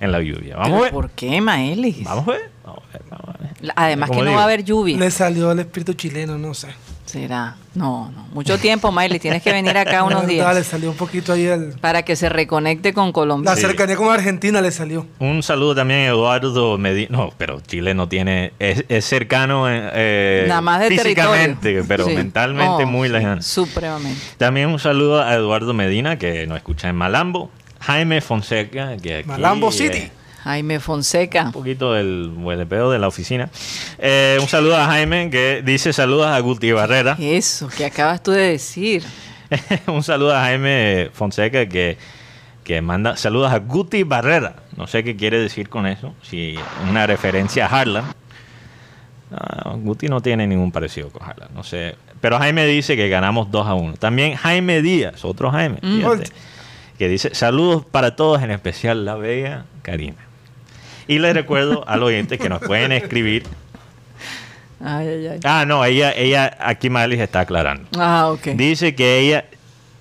en la lluvia. Vamos a ¿Pero ver. ¿Por qué, Maelis? Vamos a ver. Vamos a ver, vamos a ver. Además que no digo, va a haber lluvia. Le salió el espíritu chileno, no sé. Será. No, no. Mucho tiempo, Maelis. Tienes que venir acá (laughs) unos Le días salió un poquito ahí el... para que se reconecte con Colombia. La Sí. cercanía con Argentina le salió. Un saludo también a Eduardo Medina. No, pero Chile no tiene. Es, es cercano eh, Nada más de físicamente, territorio. pero Sí. mentalmente Oh, muy sí, lejano. Supremamente. También un saludo a Eduardo Medina, que nos escucha en Malambo. Jaime Fonseca, que aquí, Malambo eh, City. Jaime Fonseca. un poquito del huelepeo de la oficina. Eh, un saludo a Jaime, que dice saludos a Guti Barrera. Eso, que acabas tú de decir. (laughs) un saludo a Jaime Fonseca, que, que manda saludos a Guti Barrera. No sé qué quiere decir con eso. Si una referencia a Harlan. Guti no tiene ningún parecido con Harlan. No sé. Pero Jaime dice que ganamos 2 a 1. También Jaime Díaz, otro Jaime, Mm. fíjate, que dice saludos para todos, en especial la bella Karina. Y les recuerdo al oyente que nos pueden escribir. Ay, ay, ay. Ah, no, ella, ella aquí Malis está aclarando. Ah, ok. Dice que ella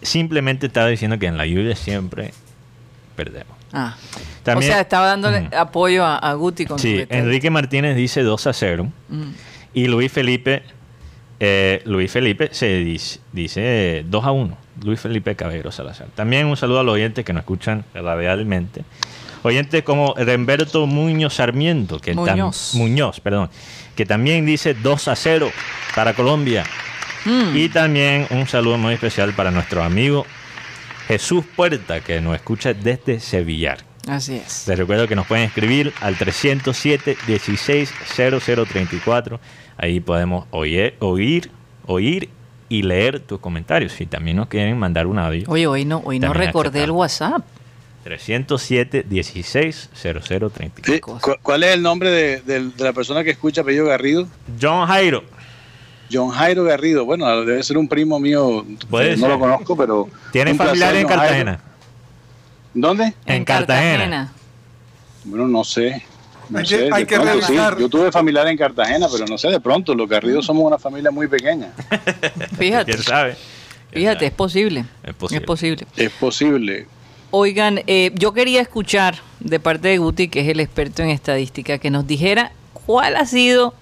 simplemente estaba diciendo que en la lluvia siempre perdemos. Ah. También- o sea, estaba dándole apoyo a, a Guti con Sí. Enrique Martínez dice 2 a 0. Mm. Y Luis Felipe, eh, Luis Felipe se dice, dice 2 a 1. Luis Felipe Caballero Salazar. También un saludo a los oyentes que nos escuchan radialmente. Oyentes como Remberto Muñoz Sarmiento, que Muñoz. Muñoz, perdón, que también dice 2 a 0 para Colombia. Mm. Y también un saludo muy especial para nuestro amigo Jesús Puerta, que nos escucha desde Sevillar. Así es. Les recuerdo que nos pueden escribir al 307 16 0034. Ahí podemos oír, oír, oír y leer tus comentarios. Si también nos quieren mandar un audio, Oye, hoy no, hoy no recordé el. WhatsApp. 307 16 0034. Sí, cu- ¿Cuál es el nombre de, de- de la persona que escucha apellido Garrido? John Jairo, John Jairo Garrido. Bueno, debe ser un primo mío. Puede eh, no ser. lo conozco, pero. ¿tienes un placer, familiar en Jairo. Cartagena? ¿Dónde? En Cartagena. Bueno, no sé. No Hay sé, que- hay que pronto sí. Yo tuve familiar en Cartagena, pero no sé, de pronto, los Garridos somos una familia muy pequeña. (laughs) Fíjate, ¿Quién sabe? ¿Quién fíjate, es posible. Es posible. Es posible. Es posible. Oigan, eh, yo quería escuchar de parte de Guti, que es el experto en estadística, que nos dijera cuál ha sido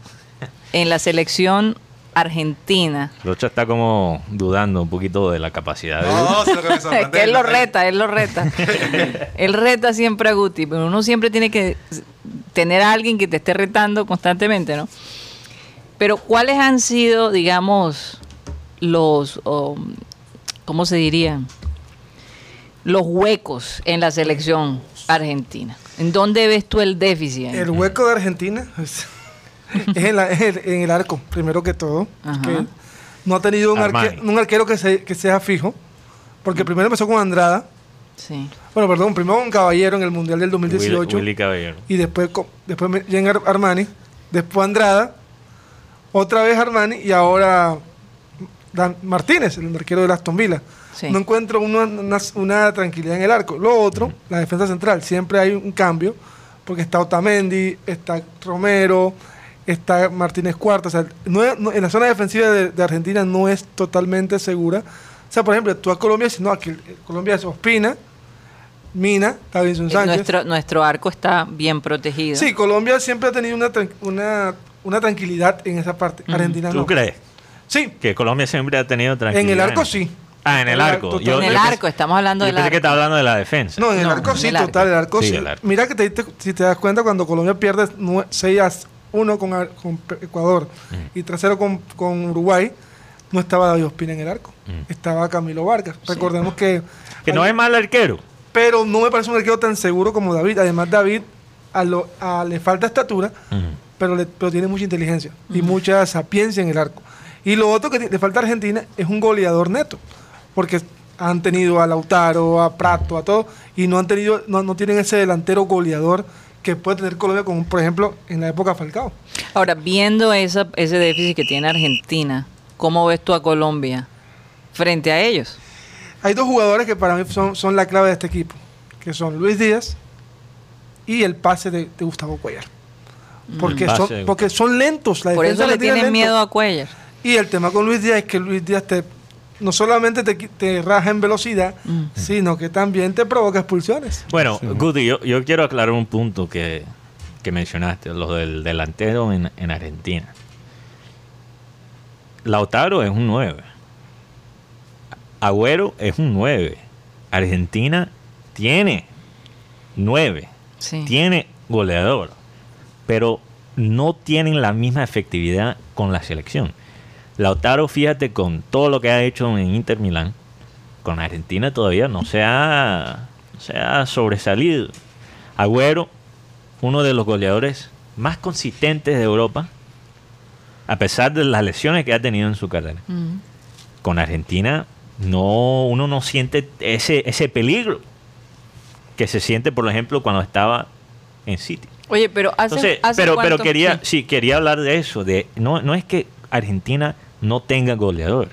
en la selección argentina. Rocha está como dudando un poquito de la capacidad de... No, sí, lo (laughs) que Es él lo reta, él lo reta. (laughs) él reta siempre a Guti, pero uno siempre tiene que tener a alguien que te esté retando constantemente, ¿no? Pero ¿cuáles han sido, digamos, los, ¿cómo se diría? Los huecos en la selección argentina. ¿En dónde ves tú el déficit? El hueco de Argentina es, en, la- el- en el arco, primero que todo. Que no ha tenido un, arque- un arquero que, se- que sea fijo. Porque primero empezó con Andrada. Sí. Bueno, perdón, primero con Caballero en el Mundial del 2018. Willy, Willy Caballero. Y después, después Armani. Después Andrada. Otra vez Armani. Y ahora Dan Martínez, el arquero de Aston Villa. Sí. No encuentro una, una- una tranquilidad en el arco. Lo otro, la defensa central. Siempre hay un cambio. Porque está Otamendi, está Romero, está Martínez Cuarto. O sea, no es- no- en la zona defensiva de, de Argentina no es totalmente segura. O sea, por ejemplo, tú a Colombia, si no, aquí eh, Colombia es Ospina, Mina, Davinson Eh, Sánchez. Nuestro, nuestro arco está bien protegido. Sí, Colombia siempre ha tenido una, una, una tranquilidad en esa parte. Argentina ¿Tú no. crees Sí, que Colombia siempre ha tenido en tranquilidad? el arco sí. Ah, en el En arco. Yo- en el pensé- arco, estamos hablando yo del pensé arco. que estaba hablando de la defensa. No, en el No, arco en sí, el arco. total, el arco Sí, sí. el arco. Mira que te, diste- si te das cuenta, cuando Colombia pierde nue- 6 a 1 con, Ecuador y 3 0 con, con Uruguay, no estaba David Ospina en el arco. Estaba Camilo Vargas. Recordemos que... (laughs) Que no es mal arquero. Pero no me parece un arquero tan seguro como David. Además, David a lo- a- le falta estatura, pero, le- pero tiene mucha inteligencia y mucha sapiencia en el arco. Y lo otro que le falta a Argentina es un goleador neto, porque han tenido a Lautaro, a Prato, a todo, y no han tenido, no, no tienen ese delantero goleador que puede tener Colombia, como por ejemplo en la época Falcao. Ahora, viendo esa, ese déficit que tiene Argentina, ¿cómo ves tú a Colombia frente a ellos? Hay dos jugadores que para mí son, son la clave de este equipo, que son Luis Díaz y el pase de, de Gustavo Cuellar. Porque, El pase son, de- porque son lentos. La Por defensa eso le tienen lento. miedo a Cuellar. Y el tema con Luis Díaz es que Luis Díaz te, no solamente te, te raja en velocidad, Mm. sino que también te provoca expulsiones. Bueno, Guti, yo, yo quiero aclarar un punto que, que mencionaste, lo del delantero en, en Argentina. Lautaro es un 9. Agüero es un 9. Argentina tiene 9. Sí. Tiene goleador. Pero no tienen la misma efectividad con la selección. Lautaro, fíjate, con todo lo que ha hecho en Inter Milán, con Argentina todavía no se ha, se ha sobresalido. Agüero, uno de los goleadores más consistentes de Europa, a pesar de las lesiones que ha tenido en su carrera. Mm. Con Argentina no, uno no siente ese, ese peligro que se siente, por ejemplo, cuando estaba en City. Oye, pero hace, Entonces, hace pero, pero quería, sí. sí, quería hablar de eso, de no, no es que Argentina no tenga goleador,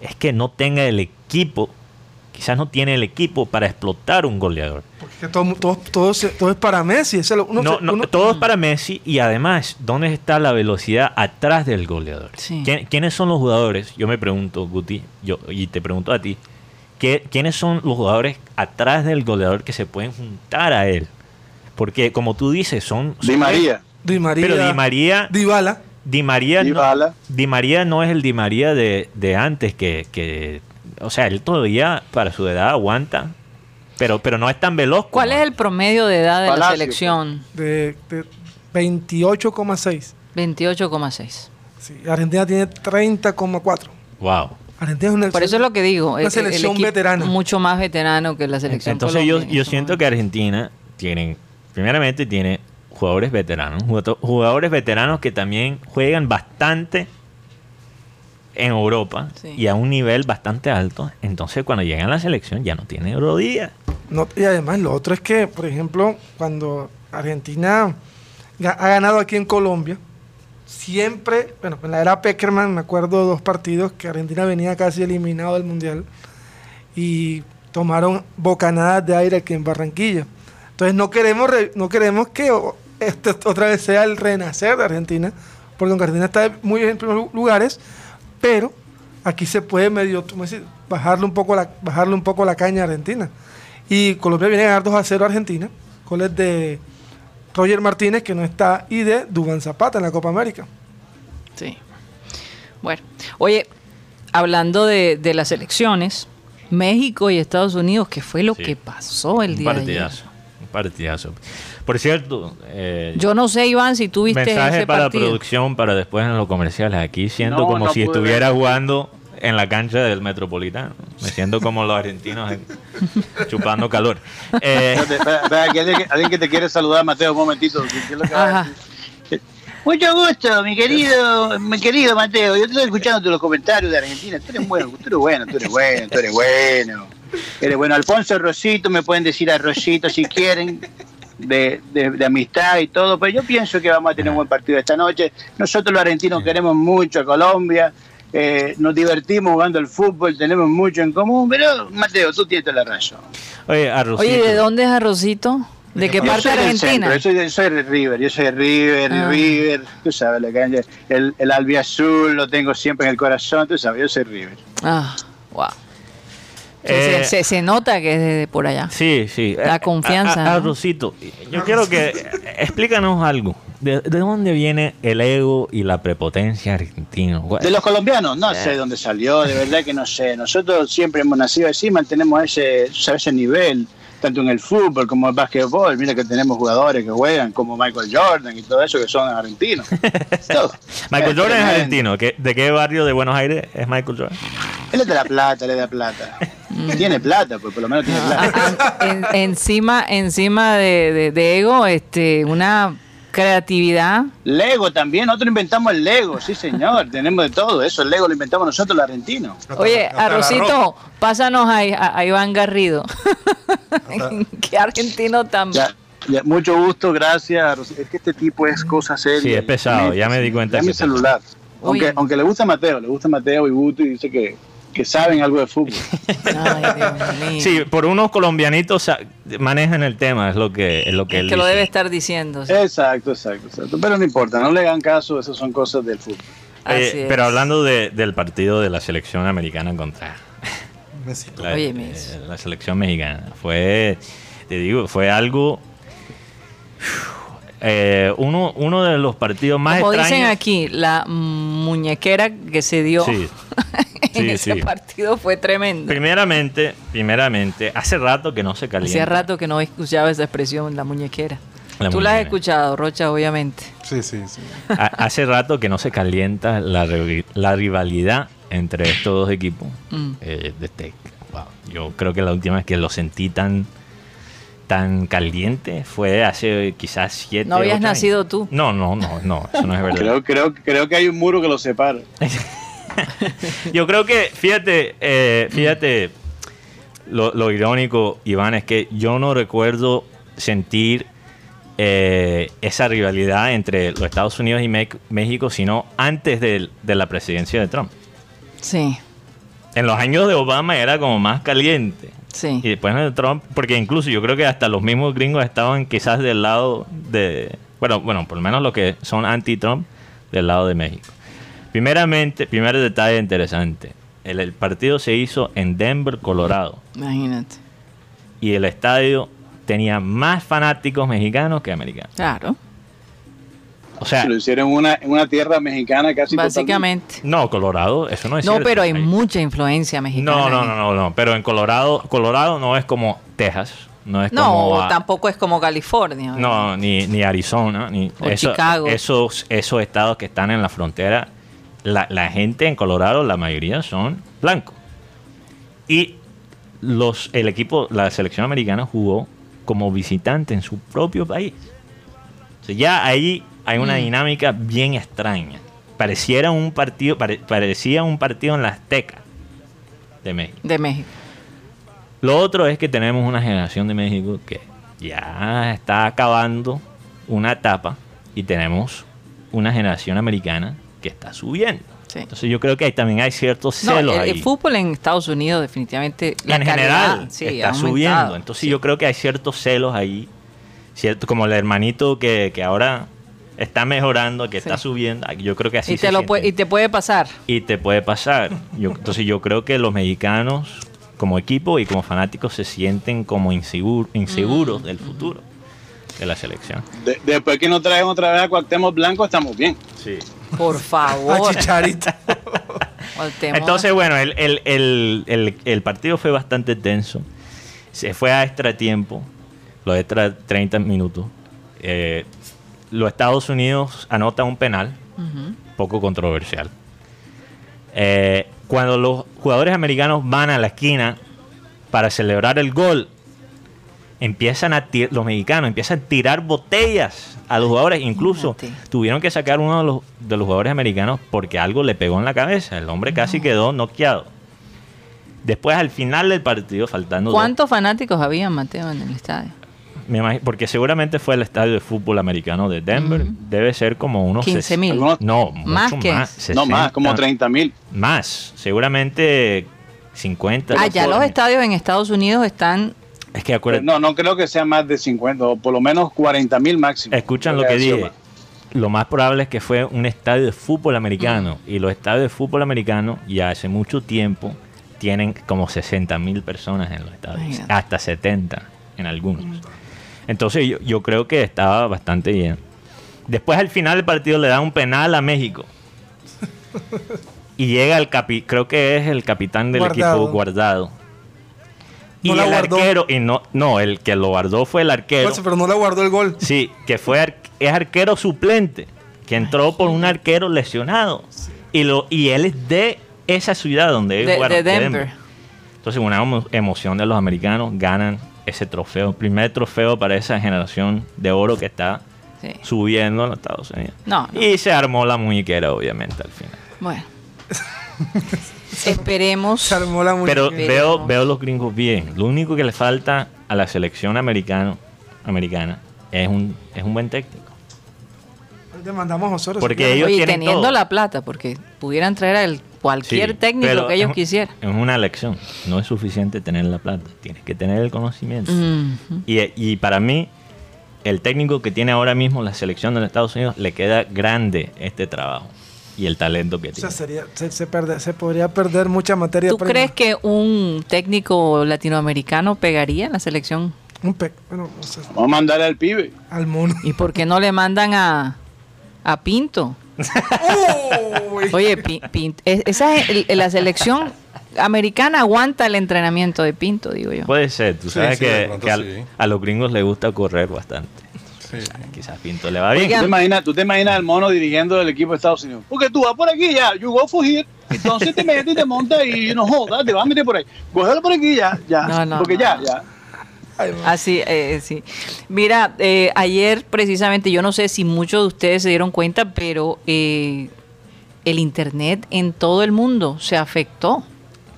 es que no tenga el equipo, quizás no tiene el equipo para explotar un goleador. Porque es que todo, todo, todo, se- todo es para Messi. eso es lo- uno No, se- no, uno- todo es para Messi y además, ¿dónde está la velocidad atrás del goleador? Sí. ¿Quién- ¿Quiénes son los jugadores? Yo me pregunto, Guti, yo, y te pregunto a ti, ¿qué- ¿quiénes son los jugadores atrás del goleador que se pueden juntar a él? Porque como tú dices, son... Di María. Di María. Pero Di María... Dybala. Di María, no. Di María no es el Di María de, de antes, que, que- O sea, él todavía para su edad aguanta, pero, pero no es tan veloz. ¿Cuál como- es el promedio de edad de la selección? de, de 28,6. 28,6. Sí, Argentina tiene 30,4. Wow. Argentina es una Por eso es lo que digo. Una el- el selección veterana. Mucho más veterano que la selección Entonces yo, Colombia yo siento que. Argentina tiene, primeramente tiene jugadores veteranos, jugadores veteranos que también juegan bastante en Europa Sí. y a un nivel bastante alto. Entonces cuando llegan a la selección ya no tienen rodillas. No, y además lo otro es que, por ejemplo, cuando Argentina ha ganado aquí en Colombia, siempre, bueno, en la era Peckerman me acuerdo dos partidos que Argentina venía casi eliminado del Mundial y tomaron bocanadas de aire aquí en Barranquilla. Entonces no queremos, re- no queremos que este otra vez sea el renacer de Argentina, porque aunque Argentina está muy bien en primeros lugares, pero aquí se puede medio, bajarle un poco la, bajarle un poco la caña a Argentina. Y Colombia viene a ganar 2 a 0 a Argentina, goles de Roger Martínez, que no está, y de Dubán Zapata en la Copa América. Sí. Bueno, oye, hablando de, de las elecciones, México y Estados Unidos, ¿qué fue lo Sí. que pasó el Un día de ayer? partidazo. Un partidazo. Por cierto, eh, Yo no sé, Iván, si tú viste mensaje ese para partido. producción para después en los comerciales. Aquí siento No, como no si estuviera ver. jugando en la cancha del Metropolitano. Me siento como los argentinos en- (laughs) chupando calor. Eh, alguien, que- te quiere saludar, Mateo, un momentito. Mucho gusto, mi querido, mi querido Mateo. Yo estoy escuchando los comentarios de Argentina. Tú eres bueno, tú eres bueno, tú eres bueno, tú eres bueno. Eres bueno. Alfonso Rosito, me pueden decir a Rosito si quieren, de, de- de amistad y todo. Pero yo pienso que vamos a tener un buen partido esta noche. Nosotros los argentinos queremos mucho a Colombia. eh, nos divertimos jugando al fútbol, tenemos mucho en común. Pero, Mateo, tú tienes toda la razón. oye, Arrocito. Oye, ¿de dónde es Arrocito? ¿De qué parte de Argentina? yo soy, de- soy de River, yo soy de River, Ah. River, tú sabes, la cancha, el, el albiazul lo tengo siempre en el corazón, tú sabes, yo soy River. Ah, wow. Se, Eh, se- se- se nota que es de por allá. Sí, sí. La Eh, confianza, a- a- ¿no? Arrocito, yo quiero que eh, explícanos algo. ¿De, de dónde viene el ego y la prepotencia argentino? De los colombianos, no sé dónde salió, de verdad que no sé. Nosotros siempre hemos nacido así, mantenemos ese, ese nivel, tanto en el fútbol como en el básquetbol. Mira que tenemos jugadores que juegan como Michael Jordan y todo eso que son argentinos. (laughs) Todo. Michael Jordan es argentino. ¿Qué- ¿De qué barrio de Buenos Aires es Michael Jordan? Él es de la plata, él es de la plata. Tiene plata, pues por lo menos tiene plata. Ah, en- encima encima de, de- de ego, este, una creatividad. Lego también, nosotros inventamos el Lego, sí señor, (laughs) tenemos de todo, eso el Lego lo inventamos nosotros los argentinos. Oye, Arrocito, pásanos a, a- a Iván Garrido. (laughs) (laughs) Qué argentino tan Ya. Ya, mucho gusto, gracias. Es que este tipo es cosa seria. Sí, es pesado, ya me di cuenta Ya que mi celular. Aunque, le gusta a Mateo, le gusta a Mateo y Guto y dice que, que saben algo de fútbol. Ay, Dios mío. Sí, por unos colombianitos manejan el tema, es lo que, es lo que Es él que lo debe estar diciendo. sí. exacto, exacto, exacto. Pero no importa, no le hagan caso, esas son cosas del fútbol. Es. pero hablando de- del partido de la selección americana contra (laughs) la, Oye, eh, mis. la selección mexicana, fue, te digo, fue algo... eh, uno, uno de los partidos más Como extraños... dicen aquí, la muñequera que se dio Sí, (laughs) en sí, ese sí. partido fue tremenda. Primeramente, primeramente, hace rato que no se calienta. Hacía rato que no escuchaba esa expresión, la muñequera. La Tú la has escuchado, Rocha, obviamente. Sí, sí, sí. Ha- hace rato que no se calienta la, rival- la rivalidad entre estos dos equipos. Mm. Eh, desde- wow, yo creo que la última vez que lo sentí tan tan caliente fue hace quizás siete No habías años. nacido tú. No, no, no, no, eso no es verdad. Creo, creo, creo que hay un muro que los separa. (laughs) Yo creo que, fíjate, eh, fíjate, lo, lo irónico, Iván, es que yo no recuerdo sentir eh, esa rivalidad entre los Estados Unidos y Me- México, sino antes del- de, la presidencia de Trump. Sí, En los años de Obama era como más caliente. Sí. Y después de Trump, porque incluso yo creo que hasta los mismos gringos estaban quizás del lado de, bueno, bueno, por lo menos los que son anti-Trump, del lado de México. Primeramente, primer detalle interesante, el, el partido se hizo en Denver, Colorado, Imagínate. y el estadio tenía más fanáticos mexicanos que americanos. Claro, O sea, Lo hicieron en una, en una tierra mexicana casi básicamente. no, Colorado, eso no es No, cierto. pero hay Ahí- mucha influencia mexicana. No, no, no, no, no, pero en Colorado, Colorado no es como Texas, no es No, como... tampoco es como California. No, ni, ni Arizona, ni O Chicago. Esos, esos estados que están en la frontera, la, la gente en Colorado, la mayoría son blancos. Y los, el equipo, la selección americana jugó como visitante en su propio país. O sea, ya ahí hay una Mm. dinámica bien extraña. Pareciera un partido, pare- parecía un partido en la Azteca de México. De México. Lo otro es que tenemos una generación de México que ya está acabando una etapa y tenemos una generación americana que está subiendo. Sí. Entonces yo creo que ahí también hay ciertos No, celos el, ahí. el fútbol en Estados Unidos definitivamente la en calidad, general sí, está subiendo. Entonces Sí. yo creo que hay ciertos celos ahí, cierto, como el hermanito que, que ahora está mejorando, que Sí. está subiendo. Yo creo que así y se te lo puede, y te puede pasar. y te puede pasar. Yo, entonces yo creo que los mexicanos como equipo y como fanáticos se sienten como inseguro- inseguros Mm. del futuro de la selección. De- después que nos traen otra vez a Cuauhtémoc Blanco, estamos bien. Sí. Por (laughs) A favor. (laughs) Entonces, bueno, el, el- el- el- el partido fue bastante tenso. Se fue a extra tiempo, los extra 30 minutos. Eh, los Estados Unidos anotan un penal, poco controversial. Eh, cuando los jugadores americanos van a la esquina para celebrar el gol, empiezan a los mexicanos empiezan a tirar botellas a los jugadores. Incluso tuvieron que sacar uno de los, de los jugadores americanos porque algo le pegó en la cabeza. El hombre casi quedó noqueado. Después, al final del partido, faltando dos- ¿Cuántos fanáticos había, Mateo, en el estadio? Me porque seguramente fue el estadio de fútbol americano de Denver. Debe ser como unos 15 ses- mil. No, Más mucho que- más. no más, 60, como 30 mil. Más, seguramente 50. Ah, ya los estadios en Estados Unidos están. Es que acuérdate, No, no creo que sea más de 50, o por lo menos 40 mil máximo. escuchan lo que dije. Lo más probable es que fue un estadio de fútbol americano. Mm. Y los estadios de fútbol americano ya hace mucho tiempo tienen como 60 mil personas en los estadios. Hasta 70 en algunos. Entonces yo, yo creo que estaba bastante bien. Después al final del partido le dan un penal a México. Y llega el capi, creo que es el capitán del Guardado. equipo guardado. Y No la el guardó. arquero, y no, no, el que lo guardó fue el arquero. Pues, pero no le guardó el gol. Sí, que fue ar- es arquero suplente, que entró por un arquero lesionado. Y lo y él es de esa ciudad donde De, de Denver. Entonces, una emo- emoción de los americanos, ganan ese trofeo, primer trofeo para esa generación de oro que está Sí. subiendo en los Estados Unidos. No, no. Y se armó la muñequera, obviamente, al final. Bueno. (laughs) Esperemos. Se armó la Pero muñeca. veo, veo los gringos bien. Lo único que le falta a la selección americano, americana es un, es un buen técnico. Demandamos a Osorio. Porque ellos Oye, tienen teniendo todo. la plata, porque pudieran traer a cualquier Sí, técnico que ellos es- quisieran. Es una lección. No es suficiente tener la plata. Tienes que tener el conocimiento. Y, y para mí, el técnico que tiene ahora mismo la selección de los Estados Unidos le queda grande este trabajo y el talento que O sea, tiene. sería, se, se, perde- se podría perder mucha materia ¿Tú prima. crees que un técnico latinoamericano pegaría en la selección? Un pe... Bueno, Vamos a mandarle al pibe. al mono. ¿Y por qué no le mandan a, a Pinto? Uy. Oye, Pi- Pin- es- esa es el- la selección americana aguanta el entrenamiento de Pinto, digo yo. Puede ser, tú sabes sí, que, al- a los gringos les gusta correr bastante. Sí. Quizás Pinto le va bien. Oiga, ¿Tú te, imaginas, tú te imaginas al mono dirigiendo el equipo de Estados Unidos. Porque tú vas por aquí ya, you go for here. Entonces te metes y te montas y no jodas, te vas a meter por ahí. Cógelo por aquí ya, ya. No, no, porque no, ya, ya. Así, eh, sí. Mira, eh, ayer precisamente, yo no sé si muchos de ustedes se dieron cuenta, pero eh, el Internet en todo el mundo se afectó.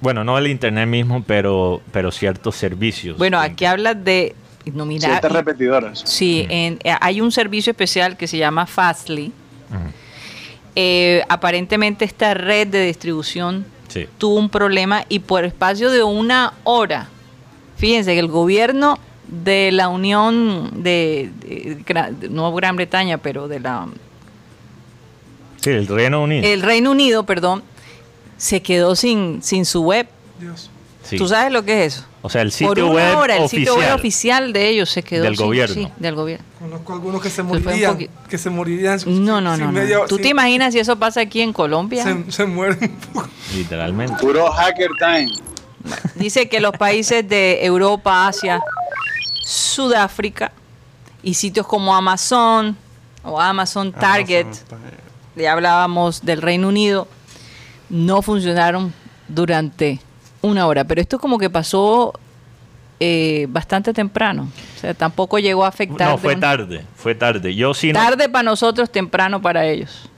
Bueno, no el internet mismo, pero, pero ciertos servicios. Bueno, aquí hablas de... No, mira, Siete repetidoras. Sí, en- hay un servicio especial que se llama Fastly. Eh, aparentemente esta red de distribución Sí. tuvo un problema y por espacio de una hora, fíjense que el gobierno de la Unión de, de de- no Gran Bretaña, pero de la Sí, el Reino Unido. el Reino Unido, perdón, se quedó sin sin su web. Dios. Sí. ¿Tú sabes lo que es eso? O sea, el por sitio una web hora el oficial. sitio web oficial de ellos se quedó Del sin- gobierno. sí, del gobierno. Conozco algunos que se morirían. Que se morirían. sin- No, no, sin no, no. media- ¿Tú sin- te imaginas si eso pasa aquí en Colombia? Se, se mueren. Literalmente. Puro hacker time. Dice que los países de Europa, Asia, Sudáfrica y sitios como Amazon o Amazon Target, ya hablábamos del Reino Unido, no funcionaron durante una hora. Pero esto como que pasó eh, bastante temprano. O sea, tampoco llegó a afectar. No, fue tarde. Fue tarde. Yo sí no. Tarde para nosotros, temprano para ellos.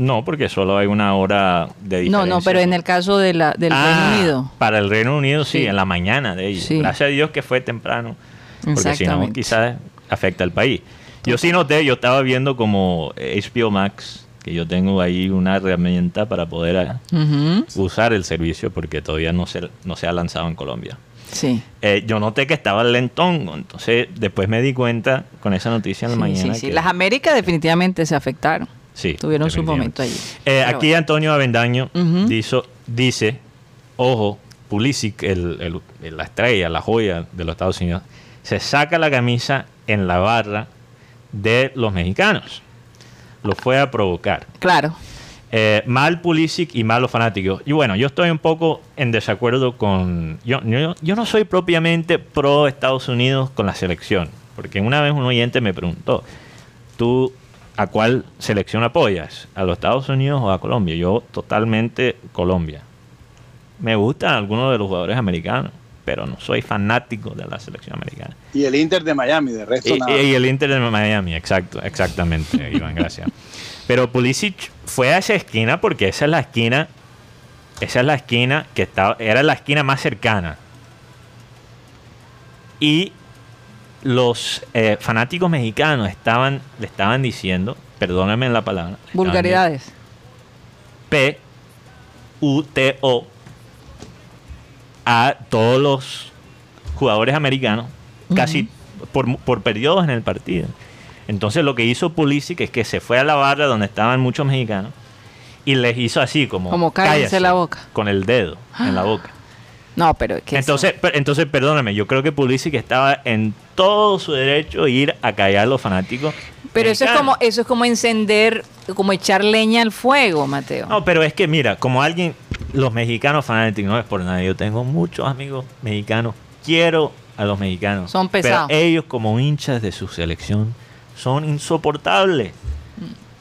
No, porque solo hay una hora de No, diferencia. no, pero en el caso de la, del Ah, Reino Unido. Para el Reino Unido, sí, Sí. en la mañana de ellos. Sí. Gracias a Dios que fue temprano. Porque si no, quizás afecta al país. Yo sí noté, yo estaba viendo como HBO Max, que yo tengo ahí una herramienta para poder ah, usar el servicio porque todavía no se, no se ha lanzado en Colombia. Sí. Eh, yo noté que estaba lentón, entonces después me di cuenta con esa noticia en la Sí, mañana. sí, sí. que- Las Américas definitivamente se afectaron. Sí, Tuvieron su momento allí. Eh, aquí bueno. Antonio Avendaño dice, dice, ojo, Pulisic, el- la estrella, la joya de los Estados Unidos, se saca la camisa en la barra de los mexicanos. Lo fue a provocar. Claro. Eh, mal Pulisic y mal los fanáticos. Y bueno, yo estoy un poco en desacuerdo con... Yo, yo, yo no soy propiamente pro Estados Unidos con la selección, porque una vez un oyente me preguntó, ¿tú a cuál selección apoyas? ¿A los Estados Unidos o a Colombia? Yo totalmente Colombia. Me gustan algunos de los jugadores americanos, pero no soy fanático de la selección americana. Y el Inter de Miami, de resto Y, nada. y el Inter de Miami, exacto, exactamente, (laughs) Iván, gracias. Pero Pulisic fue a esa esquina porque esa es la esquina, esa es la esquina que estaba, era la esquina más cercana. Y los eh, fanáticos mexicanos estaban, le estaban diciendo, perdónenme la palabra, Vulgaridades. P U T O a todos los jugadores americanos casi por, por periodos en el partido. Entonces lo que hizo Pulisic es que se fue a la barra donde estaban muchos mexicanos y les hizo así como Como cállense la boca. con el dedo en la boca. No, pero que Entonces, per- entonces perdóname, yo creo que Pulisic estaba en todo su derecho de ir a callar a los fanáticos. pero eso es como eso es como encender, como echar leña al fuego, Mateo. No, pero es que mira, como alguien, los mexicanos fanáticos, no es por nada, yo tengo muchos amigos mexicanos, quiero a los mexicanos. Son pesados. Pero ellos como hinchas de su selección son insoportables.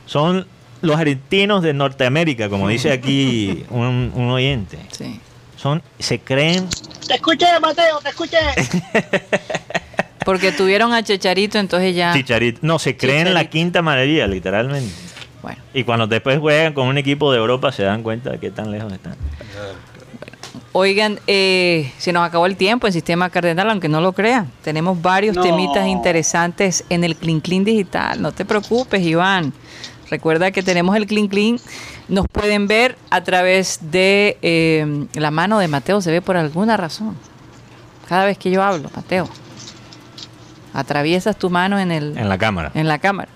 Son los argentinos de Norteamérica, como dice aquí (laughs) un, un oyente. Sí. Son, se creen, Te escuché, Mateo, te escuché. (laughs) Porque tuvieron a Checharito, entonces ya. chicharitos. No, se creen la Chicharito. quinta maravilla, literalmente. Bueno, Y cuando después juegan con un equipo de Europa se dan cuenta de qué tan lejos están. Oigan, eh, se nos acabó el tiempo en Sistema Cardenal, aunque no lo crean. Tenemos varios No. temitas interesantes en el Clean Clean Digital. No te preocupes, Iván. Recuerda que tenemos el Clean Clean. Nos pueden ver a través de eh, la mano de Mateo. Se ve por alguna razón. Cada vez que yo hablo, Mateo. Atraviesas tu mano en el, En la cámara. en la cámara.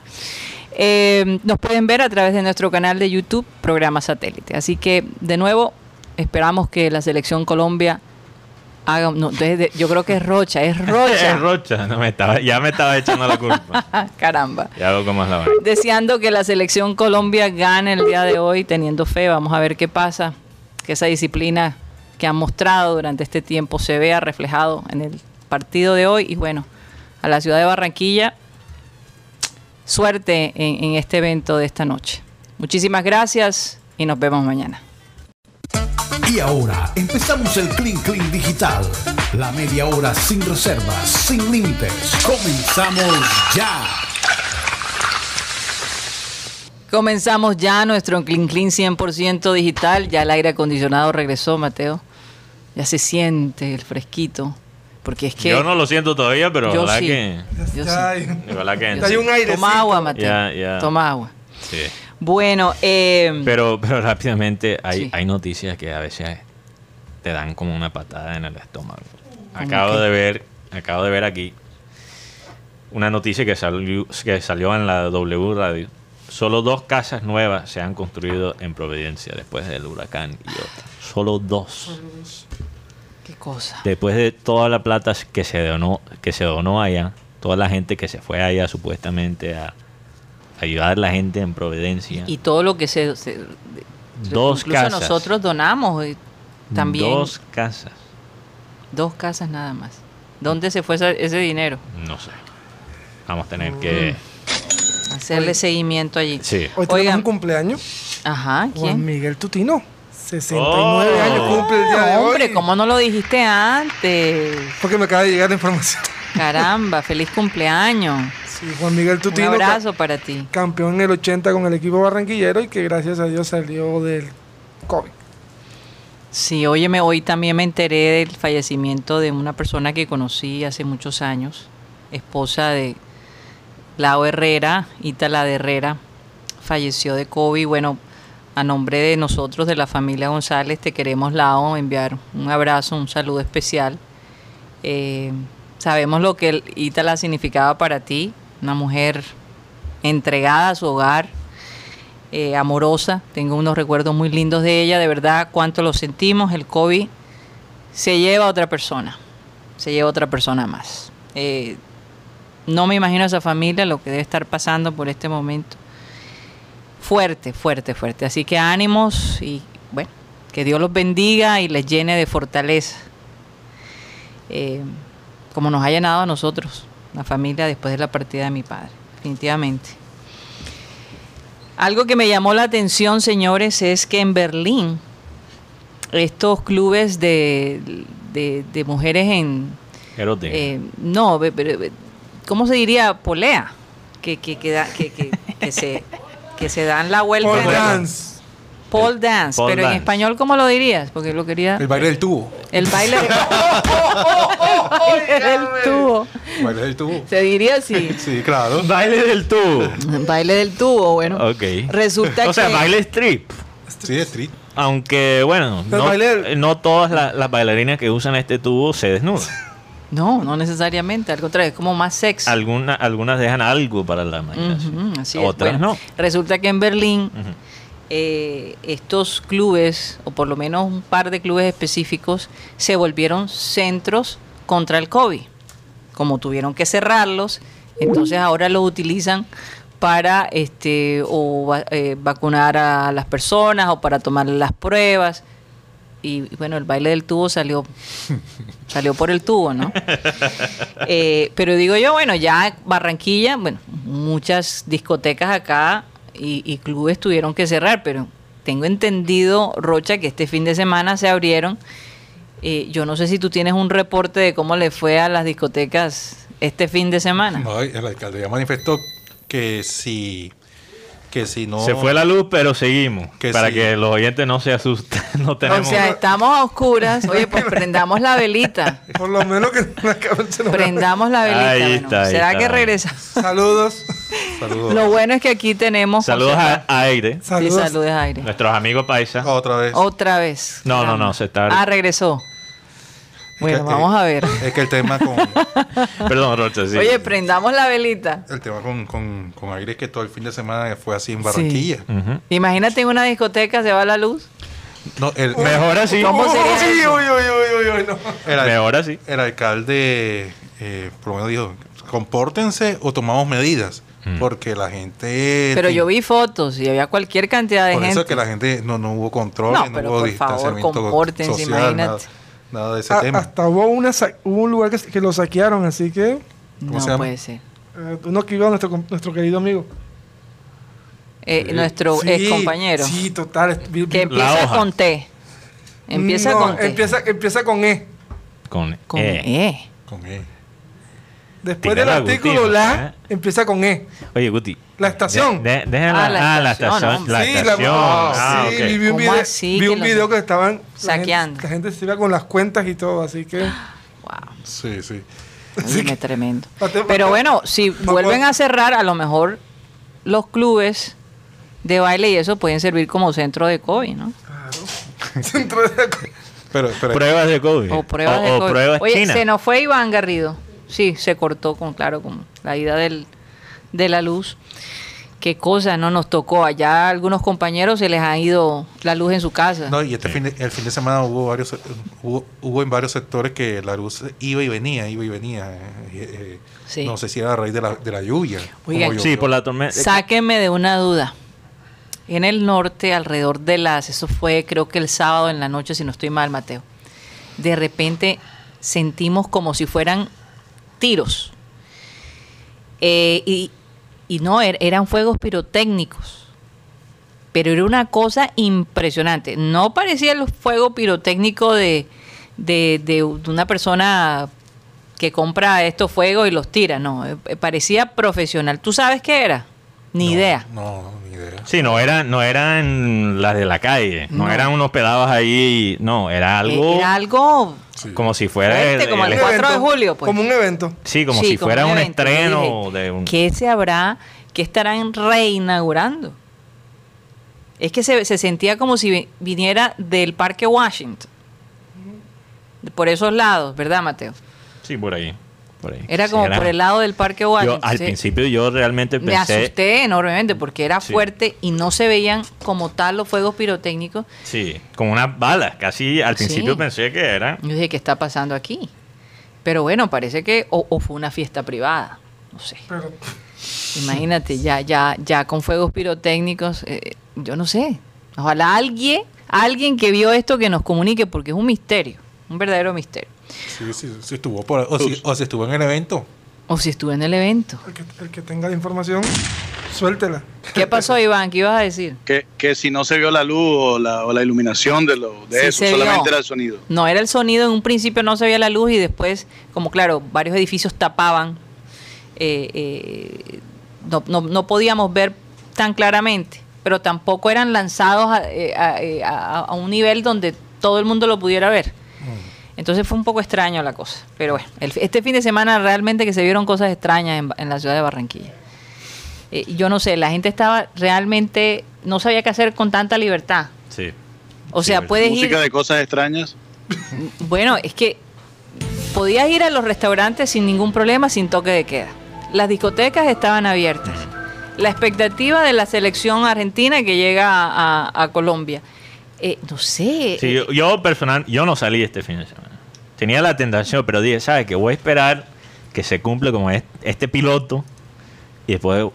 Eh, nos pueden ver a través de nuestro canal de YouTube, Programa Satélite. Así que, de nuevo, esperamos que la selección Colombia haga. no, de- de- yo creo que es Rocha, es (laughs) Rocha. Es Rocha. No, me estaba, ya me estaba echando la culpa. (laughs) Caramba. Ya es la vaina. Deseando que la selección Colombia gane el día de hoy, teniendo fe. Vamos a ver qué pasa. Que esa disciplina que han mostrado durante este tiempo se vea reflejado en el partido de hoy. Y bueno, a la ciudad de Barranquilla, suerte en, en este evento de esta noche. Muchísimas gracias y nos vemos mañana. Y ahora empezamos el Clean Clean Digital. La media hora sin reservas, sin límites. Comenzamos ya. Comenzamos ya nuestro Clean Clean 100% digital. Ya el aire acondicionado regresó, Mateo. Ya se siente el fresquito. Porque es que. Yo no lo siento todavía, pero Yo ojalá sí. que. yo Ya sí. hay- Ojalá que. Ya hay un aire. Toma agua, Mateo. Ya, ya. Toma agua. Sí. Bueno, eh, Pero, pero rápidamente hay, Sí. hay noticias que a veces te dan como una patada en el estómago. Acabo de ver, acabo de ver aquí una noticia que salió, que salió en la W Radio. Solo dos casas nuevas se han construido en Providencia después del huracán Iota. Solo dos. qué cosa. Después de toda la plata que se donó, que se donó allá, toda la gente que se fue allá supuestamente a ayudar a la gente en Providencia. Y todo lo que se. se- Dos incluso casas. nosotros donamos eh, también. Dos casas. Dos casas nada más. ¿Dónde se fue ese, ese dinero? No sé. Vamos a tener que. Hacerle seguimiento allí. Sí. Hoy tenemos Oigan. un cumpleaños. Ajá, Juan ¿quién? Miguel Tutino. 69 Oh. años cumple el día de hoy. Hombre, ¿cómo no lo dijiste antes? Porque me acaba de llegar la información. Caramba, feliz cumpleaños. Sí, Juan Miguel Un Tutino. abrazo para ti. ca- Campeón en el 80 con el equipo barranquillero y que gracias a Dios salió del COVID. Sí, óyeme, hoy también me enteré del fallecimiento de una persona que conocí hace muchos años, esposa de Lao Herrera, Ítala de Herrera, falleció de COVID. Bueno, a nombre de nosotros, de la familia González, te queremos, Lao, enviar un abrazo, un saludo especial. Eh, sabemos lo que Ítala significaba para ti, una mujer entregada a su hogar, eh, amorosa. Tengo unos recuerdos muy lindos de ella, de verdad, cuánto lo sentimos. El COVID se lleva a otra persona, se lleva a otra persona más. Eh, no me imagino a esa familia lo que debe estar pasando por este momento. Fuerte, fuerte, fuerte. Así que ánimos y bueno, que Dios los bendiga y les llene de fortaleza. Eh, como nos ha llenado a nosotros, la familia, después de la partida de mi padre, definitivamente. Algo que me llamó la atención, señores, es que en Berlín estos clubes de, de- de mujeres en... Eh, no, ¿cómo se diría? Polea. Que, que, que, da- que, que- que se, que se dan la vuelta. Paul en la- Dance. Pole dance. Pole pero en español, ¿cómo lo dirías? Porque lo quería... El baile del tubo. El baile, el (laughs) baile del tubo. Baile del tubo. Se diría así. (laughs) Sí, claro. Baile del tubo. (laughs) Baile del tubo, bueno. Ok. Resulta O sea, que... baile strip. Sí, street. Aunque, bueno, no, todas la- las bailarinas que usan este tubo se desnudan. No, no necesariamente, al contrario, es como más sexy. Alguna- algunas dejan algo para la imaginación. Ujú, así es. Otras Bueno, no. Resulta que en Berlín. Eh, estos clubes, o por lo menos un par de clubes específicos, se volvieron centros contra el COVID. Como tuvieron que cerrarlos, entonces ahora los utilizan para este o eh, vacunar a las personas o para tomar las pruebas. Y y bueno, el baile del tubo salió salió por el tubo, ¿no? (laughs) Eh, pero digo yo, bueno, ya Barranquilla, bueno, muchas discotecas acá y, y clubes tuvieron que cerrar, pero tengo entendido, Rocha, que este fin de semana se abrieron. Eh, yo no sé si tú tienes un reporte de cómo le fue a las discotecas este fin de semana. No, el alcalde ya manifestó que si que si no... Se fue la luz, pero seguimos. Que para sí. que los oyentes no se asusten. (laughs) No tenemos. O sea, estamos a oscuras. Oye, pues prendamos la velita. (laughs) Por lo menos que no se nos- Prendamos la velita. Ahí bueno. está, ahí ¿Será está. que regresa? Saludos. (laughs) Saludos. Lo bueno es que aquí tenemos. Saludos José- a, a Aire, Sí, Saludos. saludos a aire. nuestros amigos paisas. Otra vez. Otra vez. No, no, no, se está- Ah, regresó. Bueno, que, vamos eh, a ver. Es que el tema con... (laughs) Perdón, Rocha, sí. Oye, prendamos la velita. El tema con, con, con Aire es que todo el fin de semana fue así en Barranquilla. Imagínate en una discoteca se va la luz. No, el, Mejor así. ¿Cómo sería Uy, eso? uy, uy, uy, uy, uy, no. el, Mejor así. el alcalde eh, por lo menos dijo, compórtense o tomamos medidas. Mm. Porque la gente... Pero yo vi fotos y había cualquier cantidad de Por gente. eso es que la gente no, no hubo control, No, no, pero hubo por favor, compórtense, social, imagínate. nada de ese A- tema. hasta hubo, una hubo un lugar que, que lo saquearon, así que ¿Cómo no se llama? puede ser. eh, uno que iba nuestro, com- nuestro querido amigo. Eh, Nuestro Sí, ex compañero. Sí, total. Vi- Que empieza hoja. con T. Empieza No, con T. Empieza, empieza con E. Con, con eh. E. Con él. Después del la artículo Guti, la, ¿eh? empieza con E. Oye, Guti. La estación. De, de- Ah, la ah, la estación, hombre. La sí, estación. ah, sí, ok. vi, un ¿Cómo video, así vi que un los- video que estaban la Saqueando. gente- La gente, se iba con las cuentas y todo, así que. (gasps) Wow. Sí, sí. Óyeme, tremendo. (laughs) Pero bueno, si vuelven a cerrar, a lo mejor los clubes de baile y eso pueden servir como centro de COVID, ¿no? (laughs) Centro de- Pero, pero Pruebas de COVID. O pruebas O- de o COVID. pruebas Oye, chinas. se nos fue Iván Garrido. Sí, se cortó con, claro, con la ida del, de la luz. Qué cosa no nos tocó. Allá a algunos compañeros se les ha ido la luz en su casa. No, y este fin de, el fin de semana hubo varios hubo, hubo en varios sectores que la luz iba y venía, iba y venía. eh, eh, Sí. No sé si era a raíz de la, de la lluvia. Sí, por la tormenta. Sáquenme de una duda. En el norte, alrededor de las, eso fue creo que el sábado en la noche, si no estoy mal, Mateo. De repente sentimos como si fueran tiros. Eh, y, y no, er- eran fuegos pirotécnicos. Pero era una cosa impresionante. No parecía el fuego pirotécnico de, de, de una persona que compra estos fuegos y los tira. No, eh, parecía profesional. ¿Tú sabes qué era? Ni No, idea. No, ni idea. Sí, no eran, no eran las de la calle. No, No. eran unos pedazos ahí. No, era algo. Eh, Era algo Sí. Como si fuera. Fuerte, como el un 4 de evento, julio, pues. Como un evento. Sí, como Sí, si fuera un, evento. Yo estreno dije, de un. ¿Qué se habrá, qué estarán reinaugurando? Es que se, se sentía como si vi- viniera del Parque Washington. Por esos lados, ¿verdad, Mateo? Sí, por ahí. Por ahí. Era Sí, como por el lado del Parque Yo, Washington. al Sí. principio yo realmente Me pensé. asusté enormemente porque era Sí. fuerte y no se veían como tal los fuegos pirotécnicos. Sí, con unas balas. Casi al Sí. principio pensé que eran. Yo dije, ¿qué está pasando aquí? Pero bueno, parece que o, o fue una fiesta privada, no sé. Pero Imagínate, ya, ya, ya con fuegos pirotécnicos, eh, yo no sé. Ojalá alguien, alguien que vio esto que nos comunique, porque es un misterio, un verdadero misterio. Sí, sí, sí estuvo por, o, si, o si estuvo en el evento. O si estuve en el evento. el que, el que tenga la información, suéltela. ¿Qué pasó, Iván? ¿Qué ibas a decir? Que, que si no se vio la luz o la, o la iluminación de, lo, de Sí eso, solamente vio. era el sonido. No era el sonido, en un principio no se veía la luz y después, como claro, varios edificios tapaban, eh, eh, no, no- no podíamos ver tan claramente, pero tampoco eran lanzados a, eh, a- eh, a- a un nivel donde todo el mundo lo pudiera ver. Entonces fue un poco extraño la cosa. Pero bueno, el- este fin de semana realmente que se vieron cosas extrañas en, la ciudad de Barranquilla. Eh, yo no sé, la gente estaba realmente, no sabía qué hacer con tanta libertad. Sí. O Sí, sea, verdad. puedes ir... Música de cosas extrañas. Bueno, es que podías ir a los restaurantes sin ningún problema, sin toque de queda. Las discotecas estaban abiertas. La expectativa de la selección argentina que llega a, a- a Colombia. Eh, no sé. Sí, eh, yo, yo personal, yo no salí este fin de semana. Tenía la tentación, pero dije, ¿sabes qué? Voy a esperar que se cumple como es- este piloto y después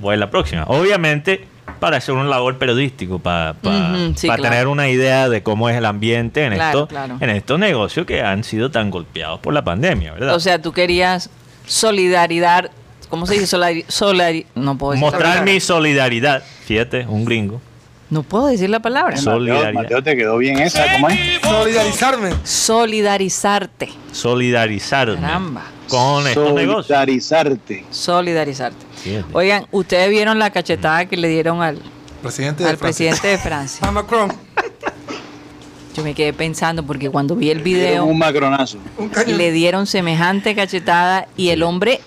voy a la próxima. Obviamente para hacer un labor periodístico, para, para, Ujú, sí, para claro. tener una idea de cómo es el ambiente en, Claro, claro. en estos negocios que han sido tan golpeados por la pandemia, ¿verdad? o sea, tú querías solidaridad. ¿Cómo se dice? Solari, solari- no puedo decir Mostrar mi solidaridad. Fíjate, un gringo. No puedo decir la palabra. Sol- Solidaridad. Mateo, Mateo, te quedó bien esa, ¿cómo es? Solidarizarme. Solidarizarte. Solidarizarme Caramba. con estos negocios. Solidarizarte. Solidarizarte. fíjate. Oigan, ustedes vieron la cachetada que le dieron al, Presidente de al Francia. presidente de Francia. A Macron. Yo me quedé pensando porque cuando vi el video Un macronazo. Un cañón. le dieron semejante cachetada y el hombre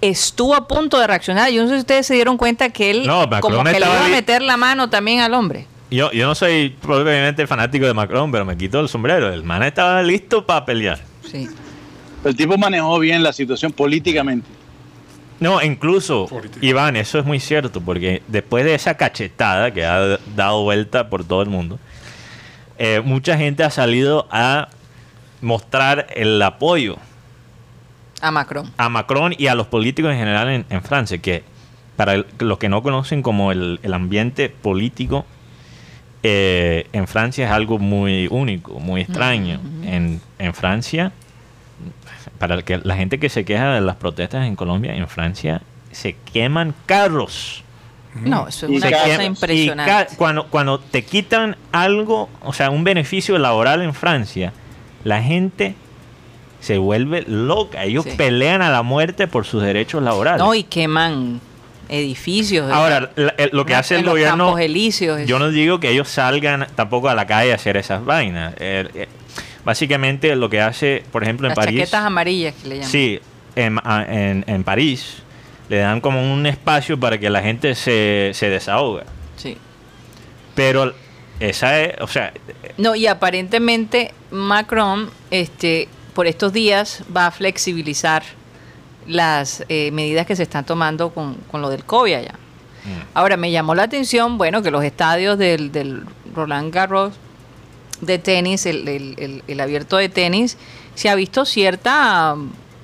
estuvo a punto de reaccionar. Yo no sé si ustedes se dieron cuenta que él No, como que le iba a meter la mano también al hombre. Yo, yo no soy probablemente fanático de Macron, pero me quito el sombrero. El man estaba listo para pelear. Sí. El tipo manejó bien la situación políticamente. No, incluso, Político. Iván, eso es muy cierto, porque después de esa cachetada que ha dado vuelta por todo el mundo, eh, mucha gente ha salido a mostrar el apoyo A Macron. a Macron y a los políticos en general en, en Francia, que para el- los que no conocen como el, el ambiente político eh, en Francia es algo muy único, muy extraño. en, en Francia, para el que, la gente que se queja de las protestas en Colombia, en Francia se queman carros. No, eso es Y una se cosa quema- impresionante. cuando, cuando te quitan algo, o sea, un beneficio laboral en Francia, la gente se vuelve loca. Ellos Sí. pelean a la muerte por sus derechos laborales. No, y queman edificios. Ahora, la- el- lo que En hace el gobierno, elíseos. yo no digo que ellos salgan tampoco a la calle a hacer esas vainas. Eh, eh, básicamente lo que hace, por ejemplo, en Las París... chaquetas amarillas que le llaman. Sí, en, en- en París le dan como un espacio para que la gente se, se desahoga. Sí. Pero esa es, o sea, No, y aparentemente Macron, este, por estos días va a flexibilizar las eh, medidas que se están tomando con, con lo del COVID allá. Ahora, me llamó la atención, bueno, que los estadios del, del Roland Garros de tenis, el, el- el- el abierto de tenis, se ha visto cierta,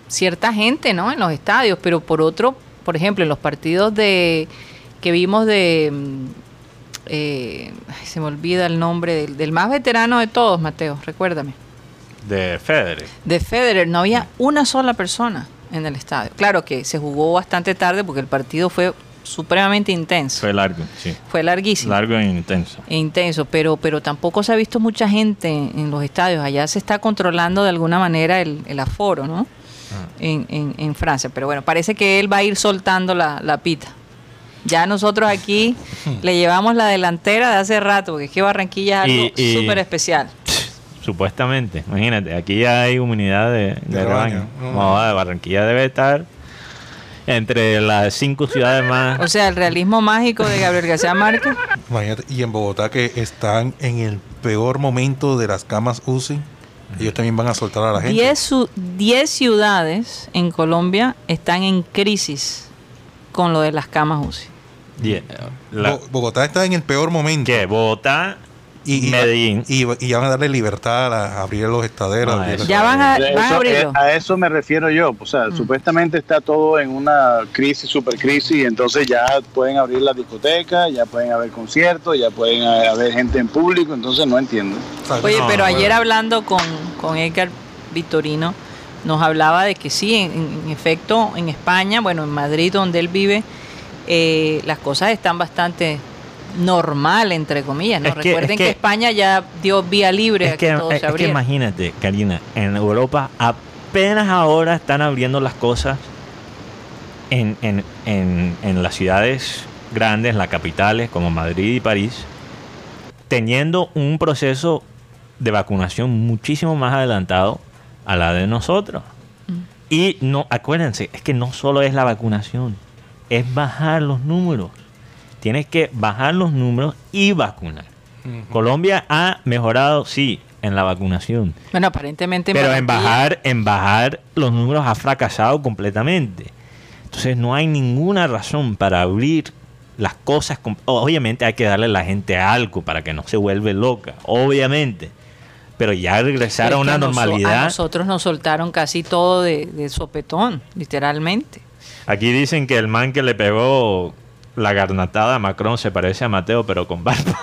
cierta gente, ¿no? En los estadios, pero por otro, por ejemplo, en los partidos de que vimos de... mm, eh, se me olvida el nombre del, del más veterano de todos, Mateo, recuérdame. De Federer. De Federer no había una sola persona en el estadio. Claro que se jugó bastante tarde porque el partido fue supremamente intenso. Fue largo, sí. Fue larguísimo. Largo e intenso. e intenso, pero, pero tampoco se ha visto mucha gente en los estadios. Allá se está controlando de alguna manera el, el aforo, ¿no? En, en- en Francia. Pero bueno, parece que él va a ir soltando la, la pita. Ya nosotros aquí (laughs) le llevamos la delantera de hace rato, porque es que Barranquilla es algo súper especial. Supuestamente, imagínate, aquí ya hay humanidad de, de De rebaño. rebaño. No, de Barranquilla debe estar entre las cinco ciudades más. O sea, el realismo mágico de Gabriel García Márquez. Imagínate, y en Bogotá que están en el peor momento de las camas UCI, ellos también van a soltar a la gente. 10 su- 10 ciudades en Colombia están en crisis con lo de las camas UCI. Die- la- Bo- Bogotá está en el peor momento. ¿Qué? Bogotá, Y, y- Medellín. Y, y ya van a darle libertad a, la- a abrir los estaderos. Ah, abrir eso. las- Ya van a, De van a eso- abrirlo. a eso me refiero yo. O sea, supuestamente está todo en una crisis, super crisis, y entonces ya pueden abrir las discotecas, ya pueden haber conciertos, ya pueden haber gente en público, entonces no entiendo. Oye, No, pero bueno. ayer hablando con, con Edgar Vitorino, nos hablaba de que sí, en, en efecto, en España, bueno, en Madrid, donde él vive, eh, las cosas están bastante normal, entre comillas. ¿no? Es que- Recuerden es que, que- España ya dio vía libre es a que, que, todo es se que abriera. imagínate, Karina, en Europa apenas ahora están abriendo las cosas en, en, en, en las ciudades grandes, las capitales como Madrid y París, teniendo un proceso de vacunación muchísimo más adelantado a la de nosotros. Y no, acuérdense, es que no solo es la vacunación, es bajar los números. Tienes que bajar los números y vacunar. Colombia ha mejorado, sí, en la vacunación. Bueno, aparentemente Pero en bajar, en bajar los números ha fracasado completamente. Entonces no hay ninguna razón para abrir las cosas. Obviamente hay que darle a la gente algo para que no se vuelve loca, obviamente. Pero ya regresar Es a una noso- A normalidad. nosotros nos soltaron casi todo de, de sopetón, literalmente. Aquí dicen que el man que le pegó la garnatada Macron se parece a Mateo, pero con barba.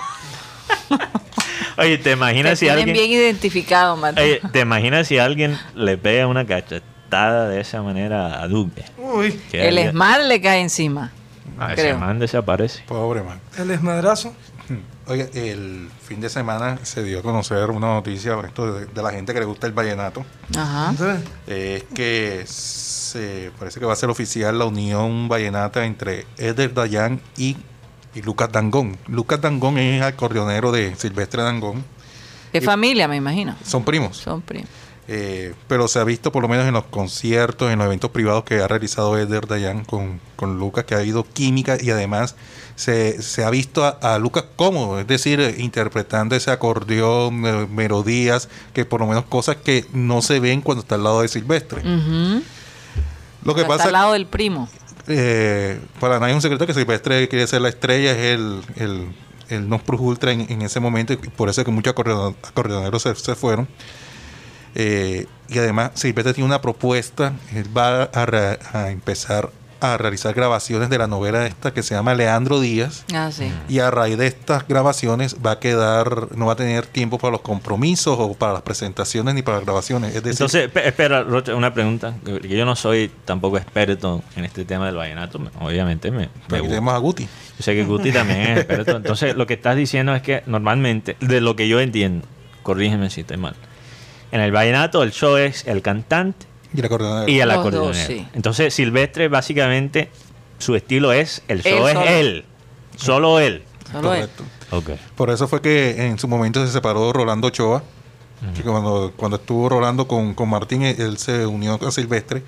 Oye, ¿te Te imaginas si alguien... bien identificado, Mateo. Oye, ¿te imaginas si alguien le pega una cachetada de esa manera a Duque? Uy, Que el ESMAD le cae encima. Ah, ese creo. man desaparece. Pobre man. el esmadrazo. (laughs) Oye, el fin de semana se dio a conocer una noticia esto de, de la gente que le gusta el vallenato. Ajá. Es que se parece que va a ser oficial la unión vallenata entre Eder Dayan y, y Lucas Dangón. Lucas Dangón es acordeonero de Silvestre Dangón. De familia, me imagino. Son primos. Son primos. Eh, pero se ha visto por lo menos en los conciertos, en los eventos privados que ha realizado Eder Dayan con, con Lucas, que ha habido química y además se, se ha visto a, a Lucas cómodo, es decir, interpretando ese acordeón, eh, melodías, que por lo menos cosas que no se ven cuando está al lado de Silvestre. Lo que Está pasa al lado del primo. eh, para nadie es un secreto que Silvestre quiere ser la estrella, es el, el, el non plus ultra en, en ese momento, y por eso es que muchos acordeon- acordeoneros se, se fueron. Eh, y además, Silvestre tiene una propuesta, él va a, empezar a realizar grabaciones de la novela esta que se llama Leandro Díaz. Ah, sí. Y a raíz de estas grabaciones va a quedar, no va a tener tiempo para los compromisos o para las presentaciones ni para las grabaciones. Es decir, Entonces, espe- espera, Rocha, una pregunta. que Yo no soy tampoco experto en este tema del vallenato. me- Obviamente me, me tenemos a Guti. Yo sé que Guti (laughs) también es experto. Entonces, lo que estás diciendo es que normalmente, de lo que yo entiendo, corrígeme si estoy mal, en el vallenato el show es el cantante Y el acordeonero. y el Los acordeonero. dos, sí. Entonces, Silvestre básicamente su estilo es el show Él es solo. él, solo él. Solo él. Correcto. Por eso fue que en su momento se separó Rolando Ochoa. que cuando, cuando estuvo Rolando con, con Martín, él, él se unió a Silvestre.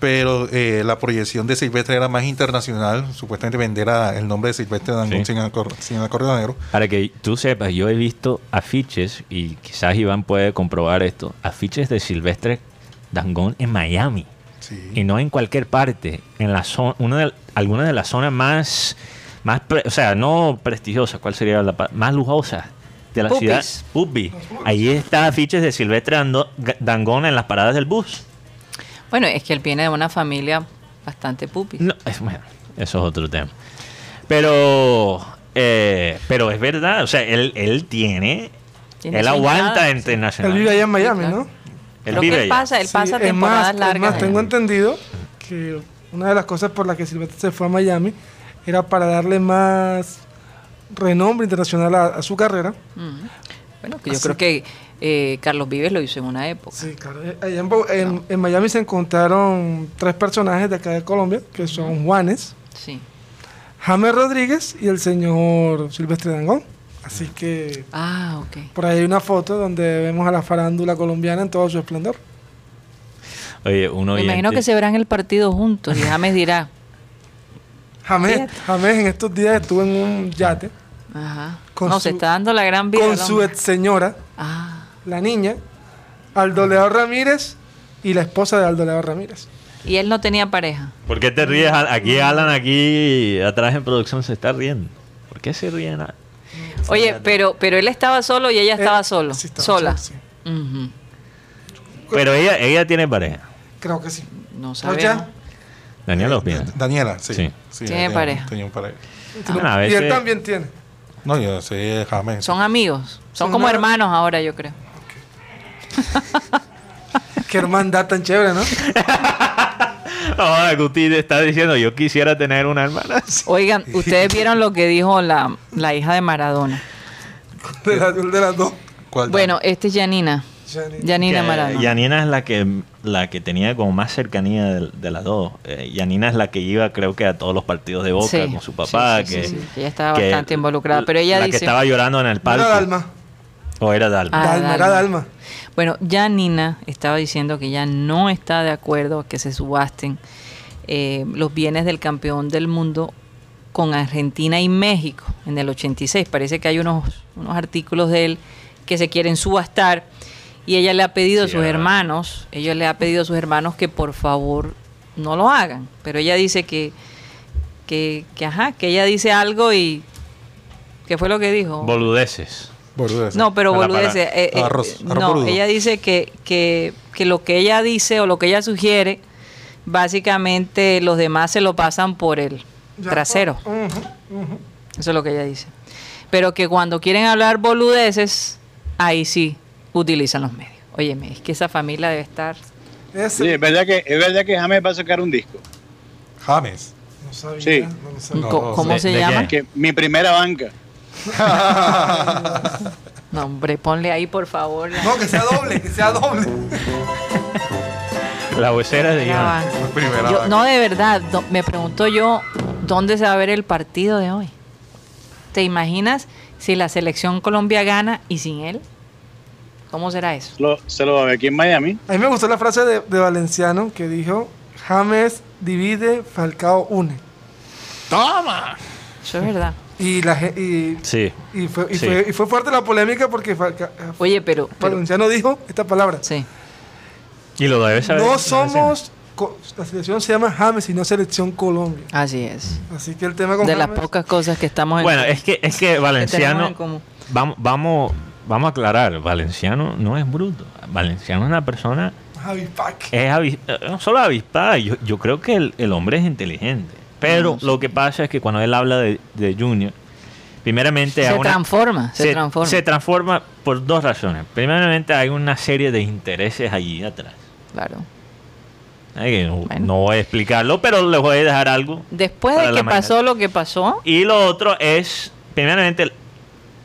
Pero eh, la proyección de Silvestre era más internacional. Supuestamente vender a- el nombre de Silvestre Dangón Sí. sin, acor- sin acordeonero. Para que tú sepas, yo he visto afiches, y quizás Iván puede comprobar esto, afiches de Silvestre Dangón en Miami. Sí. y no en cualquier parte, en la zona, una de, alguna de las zonas más, más pre- o sea, no prestigiosas, ¿cuál sería la más lujosa de la Pupis. ciudad? Pupi. Ahí está afiches de Silvestre Dangón en las paradas del bus. Bueno, es que él viene de una familia bastante pupi. No, es, bueno, eso es otro tema. Pero, eh, pero es verdad, o sea, él, él tiene, Tiene él aguanta sí. él internacional. vive allá en Miami, claro. ¿no? Él Lo vive que él allá. pasa, él Sí, pasa es temporadas más, largas. más, tengo en- entendido que una de las cosas por las que Silvestre se fue a Miami era para darle más renombre internacional a, a su carrera. Bueno, que yo Así- creo que eh, Carlos Vives lo hizo en una época. Sí, claro. Eh, Allá en, Bo- en- en Miami se encontraron tres personajes de acá de Colombia, que son Juanes, Sí. James Rodríguez y el señor Silvestre Dangón. Así que Ah, ok. por ahí hay una foto donde vemos a la farándula colombiana en todo su esplendor. Oye, uno Me imagino que se verán el partido juntos y James (laughs) dirá, James. James en estos días estuvo en un yate ajá. Con no, su- se está dando la gran vida. con su ex señora, Ah, la niña, Aldo León Ramírez y la esposa de Aldo León Ramírez. y él no tenía pareja. ¿Por qué te ríes? Aquí Alan, aquí atrás en producción se está riendo. ¿Por qué se ríen? a- Oye, pero pero él estaba solo y ella estaba Eh, solo. sí, estaba sola. solo. Pero ella, ella tiene pareja. Creo que sí. No ¿No, sabemos. ya? Daniela opina. Daniela, sí. Sí. Tiene pareja. tenía un pareja. Ah, Y él veces- también tiene. No, yo sé, James. Son amigos. Son Son como hermanos ahora, yo creo. (laughs) Qué hermandad tan chévere, ¿no? (laughs) Ahora Guti está diciendo, yo quisiera tener una hermana. así. (laughs) Oigan, ustedes vieron lo que dijo la, la hija de Maradona. De, la- de las dos. ¿Cuál? Bueno, este es Janina. Janina Que Maradona. Yanina es la que la que tenía como más cercanía de, de las dos. Eh, Yanina es la que iba, creo que a todos los partidos de Boca Sí, con su papá. sí, sí, que, sí, sí. Ella estaba que bastante involucrada, pero ella la dice- que estaba llorando en el No palco. era Dalma. O era Dalma. Ah, Dalma, era Dalma. Bueno, ya Nina estaba diciendo que ya no está de acuerdo que se subasten eh, los bienes del campeón del mundo con Argentina y México en el 86. Parece que hay unos, unos artículos de él que se quieren subastar y ella le ha pedido a sus ah. hermanos, ella le ha pedido a sus hermanos que por favor no lo hagan. Pero ella dice que, que, que ajá, que ella dice algo y... ¿Qué fue lo que dijo? Boludeces. Boludeces. No, pero para- eh, eh, Arroz- arroz no, boludo. ella dice que, que, que lo que ella dice o lo que ella sugiere, básicamente los demás se lo pasan por el Ya, trasero. ujú. Eso es lo que ella dice. Pero que cuando quieren hablar boludeces, ahí sí utilizan los medios. Óyeme, es que esa familia debe estar... Sí, es verdad que, es verdad que James va a sacar un disco. James. No sabía. Sí. no lo sabía. ¿Cómo ¿de- se de llama? Que mi primera banca. No, hombre, ponle ahí, por favor. la- No, que sea doble, que sea doble. La vocera de. Iván. Yo- no, de verdad, do- me pregunto yo, ¿dónde se va a ver el partido de hoy? ¿Te imaginas si la selección Colombia gana y sin él? ¿Cómo será eso? Se lo, se lo va a ver aquí en Miami. A mí me gustó la frase de, de Valenciano que dijo, James divide, Falcao une. ¡Toma! Eso es verdad. Y, la, y, Sí. y, fue, y, Sí. fue, y fue fuerte la polémica porque Falca- Oye, pero, pero Valenciano dijo esta palabra. sí. Y lo debe saber. No somos, la selección se llama James y no selección Colombia. Así es. Así que el tema con De las pocas cosas que estamos en Bueno, es que, es que Valenciano. Vamos, vamos, vamos a aclarar. Valenciano no es bruto. Valenciano es una persona. Pac. Es avis- eh, no solo avispada. Yo, yo creo que el, el hombre es inteligente. Pero lo que pasa es que cuando él habla de, de Junior, primeramente. Se una- transforma, se, transforma. se transforma por dos razones. Primeramente, hay una serie de intereses allí atrás. Claro. Que no, Bueno. no voy a explicarlo, pero les voy a dejar algo. Después de que pasó lo que pasó, Y lo otro es, primeramente,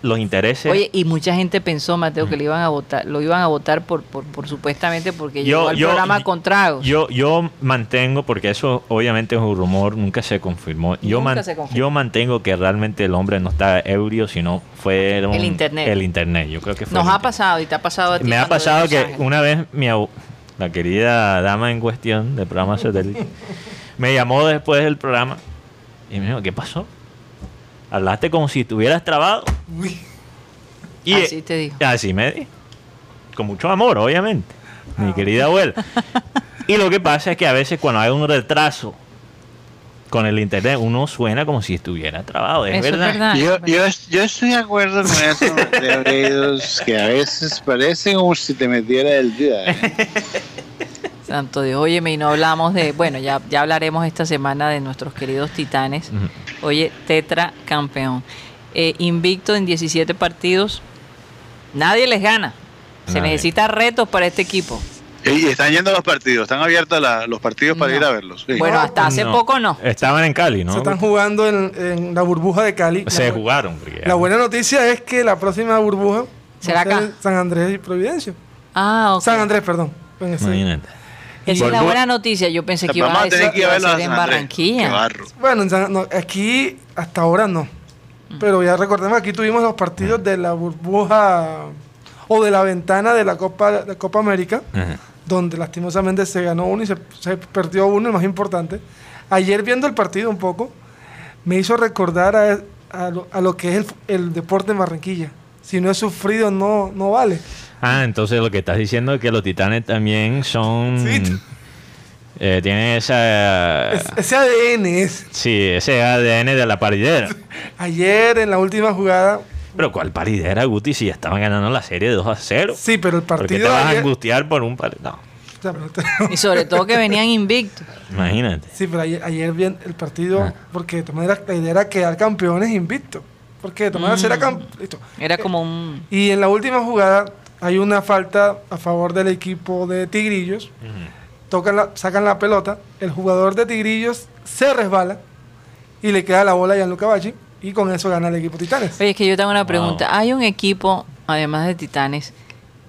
los intereses. oye, y mucha gente pensó, Mateo, que le iban a votar, lo iban a votar por, por, por supuestamente porque Yo- llegó al yo- programa con tragos. Yo, yo mantengo, porque eso obviamente es un rumor, nunca se confirmó. Yo, Nunca man- se confirmó. yo mantengo que realmente el hombre no estaba ebrio, sino fue un- El internet. El internet, yo creo que fue. Nos ha pasado y te ha pasado a ti. Me ha pasado que una vez mi la querida dama en cuestión del programa satélite (laughs) me llamó después del programa y me dijo, ¿qué pasó? Hablaste como si estuvieras trabado. Uy, Y Así te dijo. Así me di. Con mucho amor, obviamente. Mi querida abuela. y lo que pasa es que a veces cuando hay un retraso con el internet, uno suena como si estuviera trabado. Es Eso es verdad. verdad. Yo, yo, yo estoy de acuerdo con eso (laughs) de Abreidos, que a veces parece como si te metiera el día. (laughs) Santo Dios, óyeme, y no hablamos de, bueno, ya, ya hablaremos esta semana de nuestros queridos titanes. Oye, tetra campeón. Eh, invicto en 17 partidos. Nadie les gana. Se Nadie. necesita retos para este equipo. Y están yendo los partidos, están abiertos la- los partidos para No. ir a verlos. Sí. Bueno, hasta hace No. poco no. Estaban en Cali, ¿no? Se están jugando en, en la burbuja de Cali. Se la, jugaron. porque la buena noticia es que la próxima burbuja ¿Será va a ser acá? San Andrés y Providencia. Ah, ok. San Andrés, perdón. Imagínate. Esa es la Volvo- buena noticia. Yo pensé que iba a ser, que iba a en Barranquilla. Bueno, en San- no, aquí hasta ahora no. Pero ya recordemos que aquí tuvimos los partidos de la burbuja o de la ventana de la Copa, la Copa América, Ajá. donde lastimosamente se ganó uno y se, se perdió uno, el más importante. Ayer viendo el partido un poco, me hizo recordar a, a lo, a lo que es el, el deporte en Barranquilla. Si no es sufrido, no, no vale. Ah, entonces lo que estás diciendo es que los titanes también son. Sí. eh, tienen esa. Es- ese ADN es. Sí, ese ADN de la paridera. (laughs) Ayer en la última jugada, Pero ¿cuál paridera, Guti? Si ya estaban ganando la serie de 2 a 0. sí, pero el ¿Por qué te partido... vas a angustiar por un par? No, Y sobre todo que venían (laughs) invictos. imagínate. Sí, pero ayer, ayer bien el partido, Ah. porque de todas maneras la idea era quedar campeones invicto. Porque de todas maneras era campeón. Era como un... Y en la última jugada hay una falta a favor del equipo de Tigrillos. Tocan la, sacan la pelota. El jugador de Tigrillos se resbala y le queda la bola a Gianluca Bacci. Y con eso gana el equipo Titanes. Oye, es que yo tengo una Wow. pregunta. ¿Hay un equipo, además de Titanes,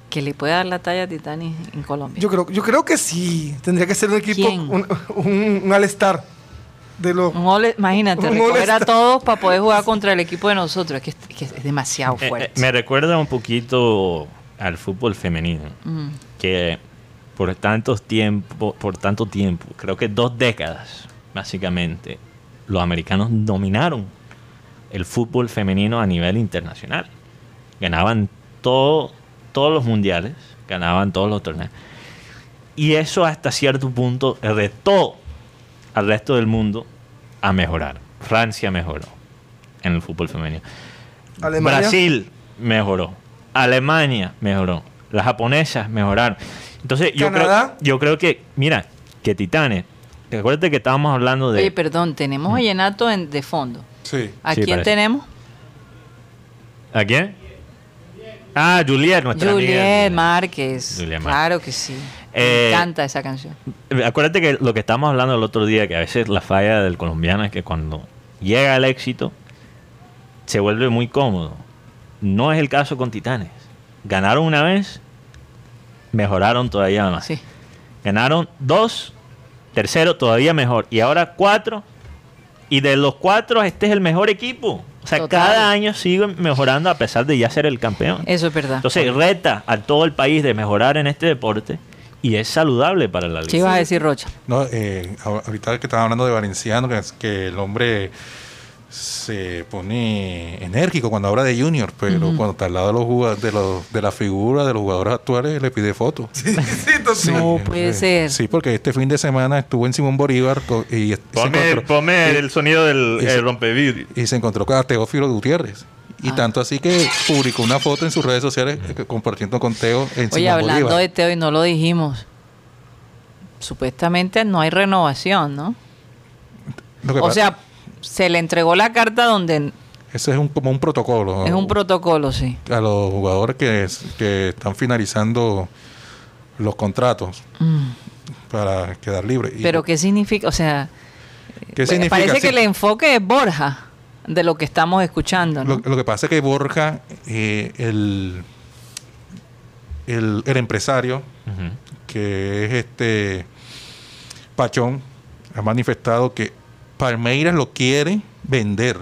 que le pueda dar la talla a Titanes en Colombia? Yo creo, yo creo que sí. Tendría que ser un equipo, ¿Quién? un, un, un all-star de los. Un all- imagínate, Un recoger a todos para poder jugar contra el equipo de nosotros. Es que, es que es demasiado Eh, eh, fuerte. me recuerda un poquito al fútbol femenino. Mm. Que por tantos tiempo, por tanto tiempo, creo que dos décadas, básicamente, los americanos dominaron el fútbol femenino a nivel internacional. Ganaban todo, todos los mundiales, ganaban todos los torneos. Y eso hasta cierto punto retó al resto del mundo a mejorar. Francia mejoró en el fútbol femenino. Alemania. Brasil mejoró. Alemania mejoró. Las japonesas mejoraron. Entonces, yo creo, yo creo que, mira, que Titanes, acuérdate que estábamos hablando de. Oye, perdón, tenemos a Llenato en, de fondo. Sí. ¿A Sí, quién parece. tenemos? ¿A quién? Ah, Juliet, nuestra amiga Juliet Márquez. Juliet Márquez. Claro que sí. Eh, Me encanta esa canción. Acuérdate que lo que estábamos hablando el otro día, que a veces la falla del colombiano es que cuando llega el éxito, se vuelve muy cómodo. No es el caso con Titanes. Ganaron una vez, mejoraron todavía más. Sí. Ganaron dos, tercero todavía mejor. Y ahora cuatro. Y de los cuatro, este es el mejor equipo. O sea, Total. cada año siguen mejorando a pesar de ya ser el campeón. Eso es verdad. Entonces reta a todo el país de mejorar en este deporte y es saludable para la ¿Qué liga. ibas a decir, Rocha? No, eh, ahor- ahorita que estaba hablando de Valenciano, que, es- que el hombre se pone enérgico cuando habla de Junior, pero cuando está al lado de los jugad- de, los, de la figura de los jugadores actuales le pide fotos. (laughs) Sí. No puede ser. Sí, porque este fin de semana estuvo en Simón Bolívar y, se encontró, sonido del y se- rompevidrio. y se encontró con Teófilo Gutiérrez. Y Ah. tanto así que publicó una foto en sus redes sociales eh, compartiendo con Teo en Oye, Simón hablando Bolívar. de Teo y no lo dijimos. Supuestamente no hay renovación, ¿no? Lo que O pasa- sea, se le entregó la carta donde ese es un, como un protocolo. es un protocolo, sí. a los jugadores que, que están finalizando los contratos para quedar libres. Y Mm. Pero ¿qué significa? O sea, ¿qué significa? parece Sí, que el enfoque es Borja de lo que estamos escuchando, ¿no? lo, lo que pasa es que Borja, eh, el, el, el empresario, que es este Pachón, ha manifestado que Palmeiras lo quiere vender,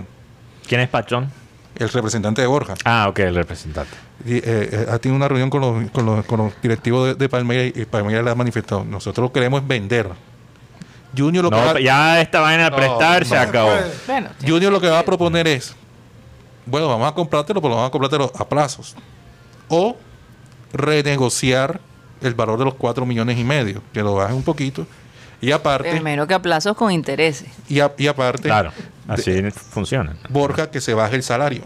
¿Quién es Pachón? el representante de Borja. Ah, ok, el representante. Y, eh, eh, ha tenido una reunión con los, con los, con los directivos de, de Palmeiras y Palmeiras le ha manifestado, nosotros lo queremos vender. Junior lo, que va, ya esta vaina de No, prestar se no. acabó. Bueno, Junior lo que va a proponer es, bueno, vamos a comprártelo, pero vamos a comprártelo a plazos. O renegociar el valor de los 4 millones y medio, que lo baje un poquito. Y aparte, primero que a plazos con intereses. y, a- y aparte Claro, así funciona. Borja que se baje el salario,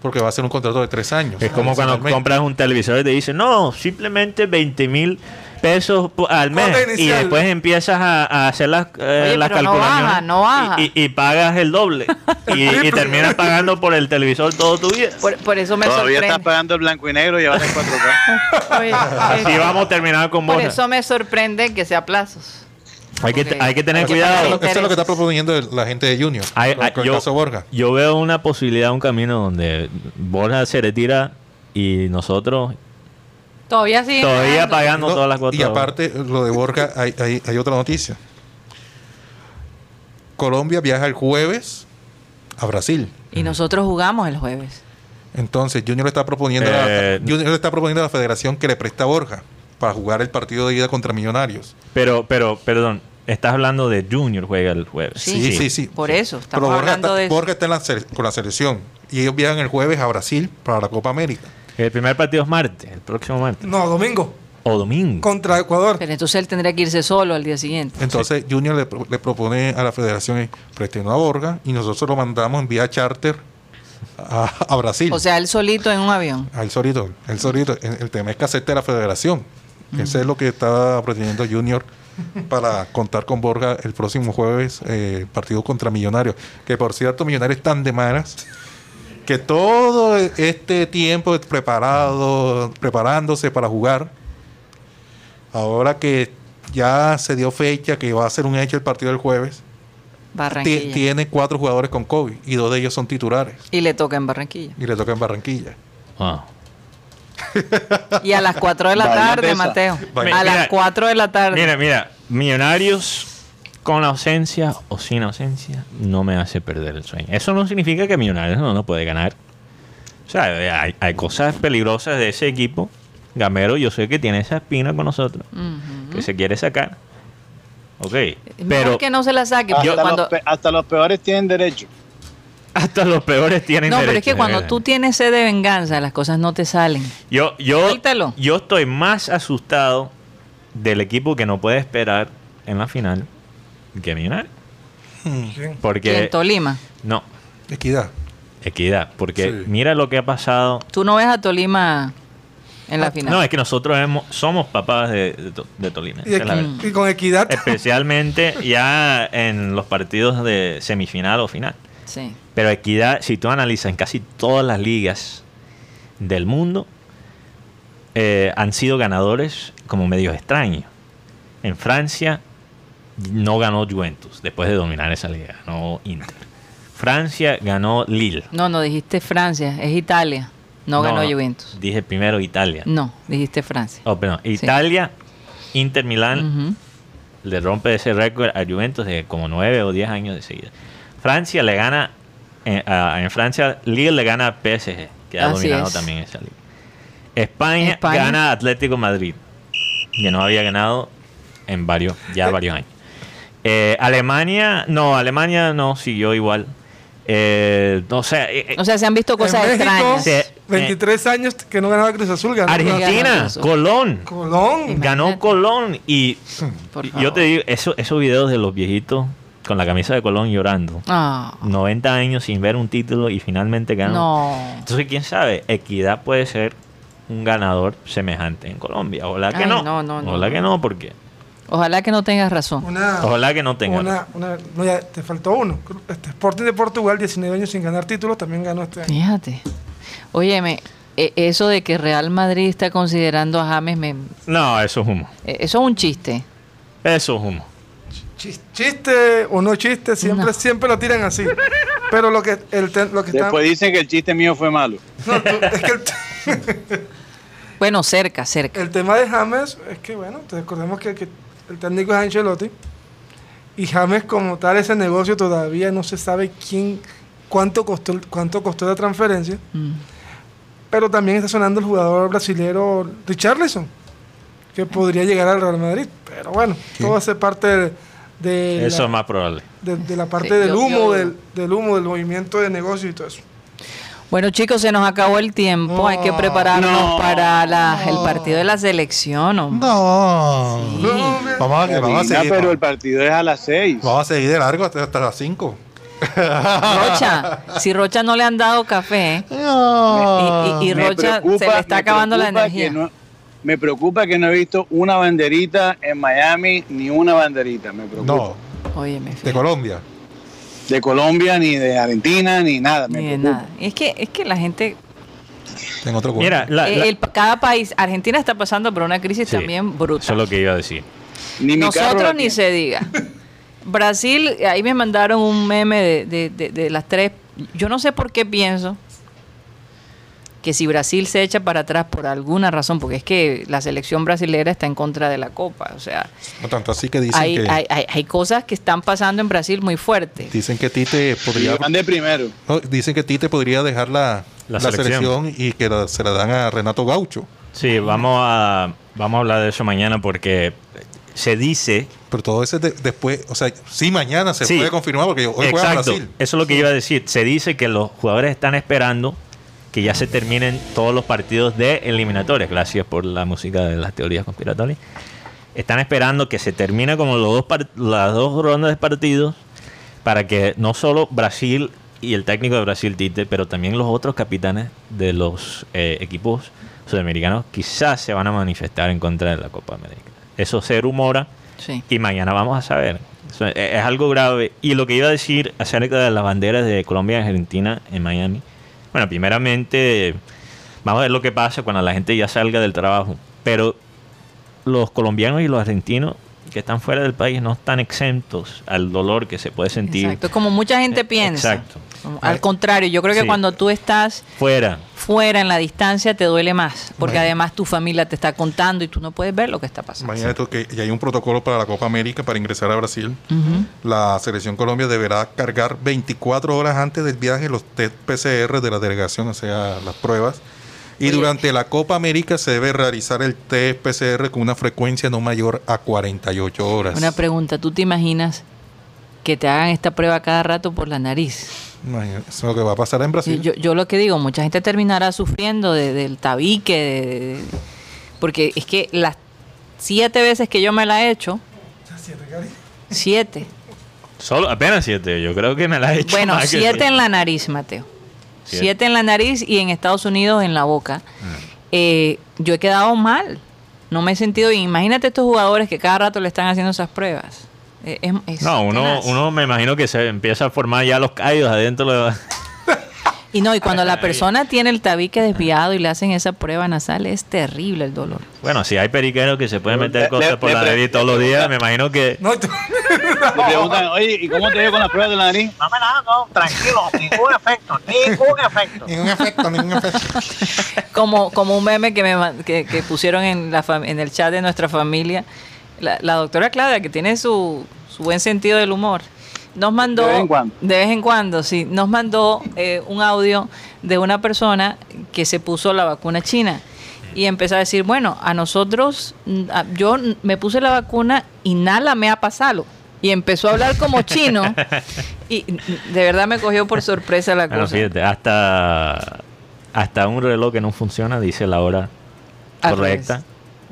porque va a ser un contrato de tres años. Es como cuando compras un televisor y te dicen, no, simplemente 20 mil pesos al mes. Y después empiezas a, a hacer las, eh, Oye, las pero no calculaciones. baja, no baja. Y, y- y pagas el doble. (laughs) y, y terminas pagando por el televisor todo tu vida. Por, por eso me Todavía estás sorprende. pagando el blanco y negro y ahora en 4K. Oye, Así eh, vamos a terminar con por Borja. eso me sorprende que sea plazos. Hay que, porque hay que tener cuidado. Eso es lo que está proponiendo la gente de Junior, Hay- con, hay- yo, caso Borja. yo veo una posibilidad, un camino donde Borja se retira y nosotros Todavía sigue. todavía pagando No, todas las cuotas. y aparte, lo de Borja, hay, hay- hay otra noticia. Colombia viaja el jueves a Brasil. Y nosotros jugamos el jueves. Entonces, Junior le está proponiendo, a la- Eh, Junior le está proponiendo a la federación que le preste a Borja para jugar el partido de ida contra Millonarios. Pero, pero, perdón, estás hablando de Junior juega el jueves. Sí, sí, sí. Por eso, estamos Pero Borja hablando está, de eso. Borja está en la sele- con la selección y ellos viajan el jueves a Brasil para la Copa América. El primer partido es martes, el próximo martes. No, domingo. O domingo. Contra Ecuador. Pero entonces él tendría que irse solo al día siguiente. Entonces, Junior le, pro- le propone a la federación eh, préstenos a Borja y nosotros lo mandamos en vía charter a, a Brasil. O sea, él solito en un avión. Al solito, el solito. El, el tema es que acepte la federación. Ese es lo que está pretendiendo Junior para contar con Borja el próximo jueves, eh, partido contra Millonarios. Que por cierto, Millonarios están de malas. Que todo este tiempo preparado, preparándose para jugar, ahora que ya se dio fecha, que va a ser un hecho el partido del jueves, Barranquilla. tiene cuatro jugadores con COVID y dos de ellos son titulares. Y le toca en Barranquilla. Y le toca en Barranquilla. Ah. Y a las 4 de la Vaya tarde, pesa. Mateo. Vaya. A las Mira, 4 de la tarde. Mira, mira, Millonarios con ausencia o sin ausencia no me hace perder el sueño. Eso no significa que Millonarios no nos puede ganar. O sea, hay, hay cosas peligrosas de ese equipo. Gamero, yo sé que tiene esa espina con nosotros, que se quiere sacar. Ok, Mejor pero que no se la saque. Hasta, cuando... los, hasta los peores tienen derecho. (laughs) hasta los peores tienen No, pero es que cuando ¿verdad? tú tienes sed de venganza, las cosas no te salen. Yo, yo, Suéltalo. yo estoy más asustado del equipo que no puede esperar en la final que Millonarios. Que Porque en Tolima. no, Equidad. equidad, porque Sí. mira lo que ha pasado. Tú no ves a Tolima en la final. No, es que nosotros hemos- somos papás de, de, To- de Tolima. Y, y con equidad. Especialmente ya en los partidos de semifinal o final. Sí. Pero Equidad, si tú analizas en casi todas las ligas del mundo, eh, han sido ganadores como medios extraños. En Francia no ganó Juventus después de dominar esa liga, ganó Inter. Francia ganó Lille. No, no dijiste Francia, es Italia. No, ganó Juventus. Dije primero Italia. No, dijiste Francia. Oh, perdón. Italia, Inter Milán le rompe ese récord a Juventus de como 9 o 10 años de seguida. Francia le gana, eh, a- en Francia, Lille le gana a PSG, que ha Así dominado es. también esa liga. España, España. gana a Atlético Madrid, que no había ganado en varios, ya varios años. Eh, Alemania, no, Alemania no siguió igual. Eh, no sé, eh, eh, O sea, se han visto cosas en México, extrañas. Sí. 23 años que no ganaba Cruz Azul. Ganó Argentina, Ganó. Colón. Colón. Imagínate. Ganó Colón y yo te digo, eso, esos videos de los viejitos con la camisa de Colón llorando. Ah, 90 años sin ver un título y finalmente ganó. no. Entonces, quién sabe, Equidad puede ser un ganador semejante en Colombia. Ojalá que Ay, no. no, no, no. Ojalá que no, porque. Ojalá que no tengas razón. Una, Ojalá que no tenga. una, una- no, ya te faltó uno. Este Sporting de Portugal, 19 años sin ganar títulos, también ganó este año. Fíjate. Óyeme, e- eso de que Real Madrid está considerando a James, me, No, eso es humo. e- eso es un chiste. Eso es humo. Chis- Chiste o no chiste, siempre, No. siempre lo tiran así. Pero lo que, el, lo que está. Después dicen que el chiste mío fue malo. No, tú- es que el, (laughs) Bueno, cerca, cerca. el tema de James es que, bueno, te recordemos que, que el técnico es Ancelotti. Y James, como tal, ese negocio todavía no se sabe quién, cuánto costó, cuánto costó la transferencia. Mm. Pero también está sonando el jugador brasilero Richarlison, que podría llegar al Real Madrid. Pero bueno, todo hace parte de, de Eso la, es más probable. de, de la parte Sí, del yo- humo, yo- del, del humo, del movimiento de negocio y todo eso. Bueno, chicos, se nos acabó el tiempo. Hay que prepararnos No. para la- el partido de la selección. hombre. No. Sí. Vamos a, vamos a seguir. pero el partido es a las 6. Vamos a seguir de largo hasta, hasta las 5. Rocha, (laughs) si Rocha no le han dado café y, y- Rocha se le está acabando la energía. Me preocupa que no he visto una banderita en Miami, ni una banderita. Me preocupa. No, Óyeme, de fíjate, Colombia. De Colombia, ni de Argentina, ni nada. Me ni de preocupa. nada. Es que, es que la gente, En otro cuento. Mira, la- eh, la- el- cada país, Argentina está pasando por una crisis Sí, también brutal. Eso es lo que iba a decir. Ni Nosotros ni se diga. Brasil, ahí me mandaron un meme de, de- de- de las tres. Yo no sé por qué pienso que si Brasil se echa para atrás por alguna razón, porque es que la selección brasilera está en contra de la Copa. O sea, No tanto así que dicen hay, que hay, hay, hay cosas que están pasando en Brasil muy fuertes. dicen que Tite Y podría van de primero. no, dicen que Tite podría dejar la, La la selección. selección. y que la- se la dan a Renato Gaucho. Sí, vamos a, vamos a hablar de eso mañana porque se dice Pero todo eso es de- después, o sea, sí mañana se Sí. puede confirmar porque hoy juega Exacto. Brasil. Eso es lo que iba a decir. Se dice que los jugadores están esperando que ya se terminen todos los partidos de eliminatorias. Gracias por la música de las teorías conspiratorias. Están esperando que se termine como los dos las dos rondas de partidos para que no solo Brasil y el técnico de Brasil Tite, pero también los otros capitanes de los eh, equipos sudamericanos quizás se van a manifestar en contra de la Copa América. Eso se rumora Sí. y mañana vamos a saber. Eso es, es algo grave. Y lo que iba a decir acerca de las banderas de Colombia y Argentina en Miami. Bueno, primeramente, vamos a ver lo que pasa cuando la gente ya salga del trabajo. Pero los colombianos y los argentinos que están fuera del país no están exentos al dolor que se puede sentir Exacto. Como mucha gente Eh, piensa. exacto. Como- Al contrario, yo creo que Sí. cuando tú estás fuera. fuera en la distancia te duele más, porque además tu familia te está contando y tú no puedes ver lo que está pasando. Mañana esto que ya hay un protocolo para la Copa América para ingresar a Brasil. La selección Colombia deberá cargar 24 horas antes del viaje los test PCR de la delegación, o sea, las pruebas. Y Oye. durante la Copa América se debe realizar el test PCR con una frecuencia no mayor a 48 horas. Una pregunta, ¿tú te imaginas que te hagan esta prueba cada rato por la nariz? Imagínate, Eso es lo que va a pasar en Brasil. yo, yo lo que digo, mucha gente terminará sufriendo de- del tabique, de- de- porque es que las siete veces que yo me la he hecho, siete. Solo apenas siete. Yo creo que me la he hecho. Bueno, más que siete en la nariz, Mateo. Siete. Siete en la nariz y en Estados Unidos en la boca. Mm. Eh, yo he quedado mal. No me he sentido bien. Imagínate estos jugadores que cada rato le están haciendo esas pruebas. Eh, es- es No, uno, tenaz. uno me imagino que se empieza a formar ya los callos adentro. de- Y no, y cuando la persona tiene el tabique desviado y le hacen esa prueba nasal, es terrible el dolor. Bueno, si hay periqueros que se pueden meter Le- cosas le- por le la nariz todos los días, me imagino que No, tú- preguntan, oye, ¿y cómo te veo con las pruebas de la nariz? No me da, no, tranquilo, (laughs) ningún efecto, ningún efecto. Ningún efecto, ningún efecto. como, como un meme que, me, que, que pusieron en, la en el chat de nuestra familia. La, la doctora Clara, que tiene su, su buen sentido del humor, nos mandó... De vez en cuando. de vez en cuando, sí. Nos mandó eh, un audio de una persona que se puso la vacuna china. Y empezó a decir, bueno, a nosotros, a- yo me puse la vacuna y nada me ha pasado. Y empezó a hablar como chino. (laughs) y de verdad me cogió por sorpresa la Bueno, cosa. fíjate, hasta, hasta un reloj que no funciona dice la hora correcta.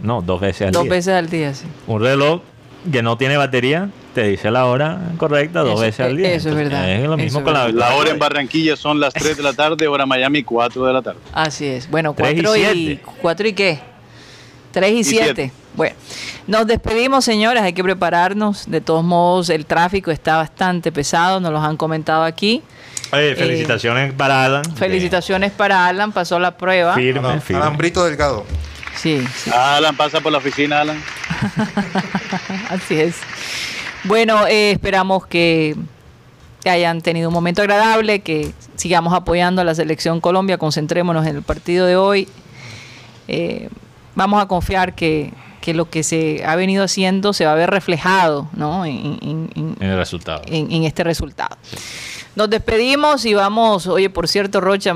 No, dos veces al Dos día. veces al día, sí. Un reloj que no tiene batería te dice la hora correcta dos Eso- veces al día. eso es verdad, Es lo mismo con la. La hora en Barranquilla son las 3 de la tarde, hora Miami 4 de la tarde. Así es. Bueno, Tres y cuatro y, siete. cuatro y qué? Tres y, siete. siete. Bueno, nos despedimos, señores. Hay que prepararnos. De todos modos, el tráfico está bastante pesado. Nos los han comentado aquí. Oye, felicitaciones para Alan. Felicitaciones para Alan. Pasó la prueba. Firme, Alam- firme. Alambrito delgado. Sí, sí. Alan, pasa por la oficina, Alan. (laughs) Así es. Bueno, eh, esperamos que hayan tenido un momento agradable, que sigamos apoyando a la selección Colombia, concentrémonos en el partido de hoy. Eh, vamos a confiar que, que lo que se ha venido haciendo se va a ver reflejado ¿no? en, en- en- En el resultado. en- en este resultado. Nos despedimos y vamos, oye, por cierto, Rocha,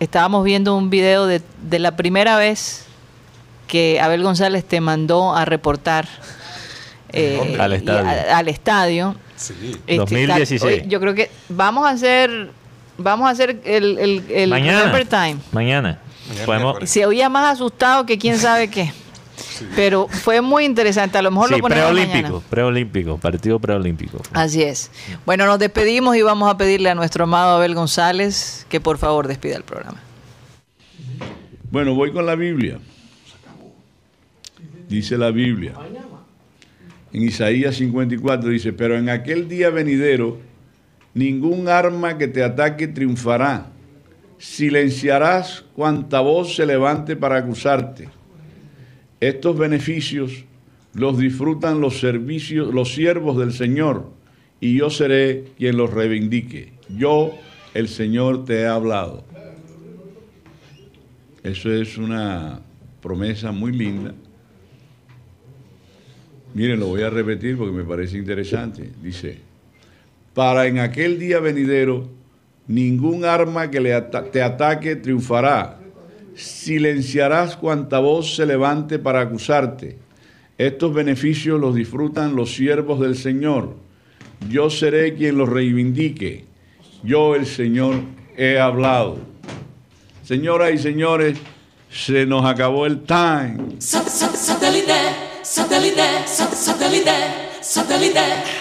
estábamos viendo un video de, de la primera vez que Abel González te mandó a reportar eh, Al y estadio. a- al estadio. Sí. Este, 2016. tal- oye, yo creo que vamos a hacer, vamos a hacer el, el, el Mañana. Remember Time. Mañana. Podemos-. Se oía más asustado que quién sabe qué. Pero fue muy interesante. A lo mejor sí, lo ponemos mañana. preolímpico, preolímpico, partido preolímpico. Así es. Bueno, nos despedimos y vamos a pedirle a nuestro amado Abel González que por favor despida el programa. Bueno, voy con la Biblia. Dice la Biblia. En Isaías 54 dice, pero en aquel día venidero, ningún arma que te ataque triunfará. Silenciarás cuanta voz se levante para acusarte. Estos beneficios los disfrutan los servicios, los siervos del Señor, y yo seré quien los reivindique. Yo, el Señor, te he hablado. Eso es una promesa muy linda. Miren, lo voy a repetir porque me parece interesante. Dice, para en aquel día venidero, ningún arma que te ataque triunfará. Silenciarás cuanta voz se levante para acusarte. Estos beneficios los disfrutan los siervos del Señor. Yo seré quien los reivindique. Yo, el Señor, he hablado. Señoras y señores, se nos acabó el time. Satellite.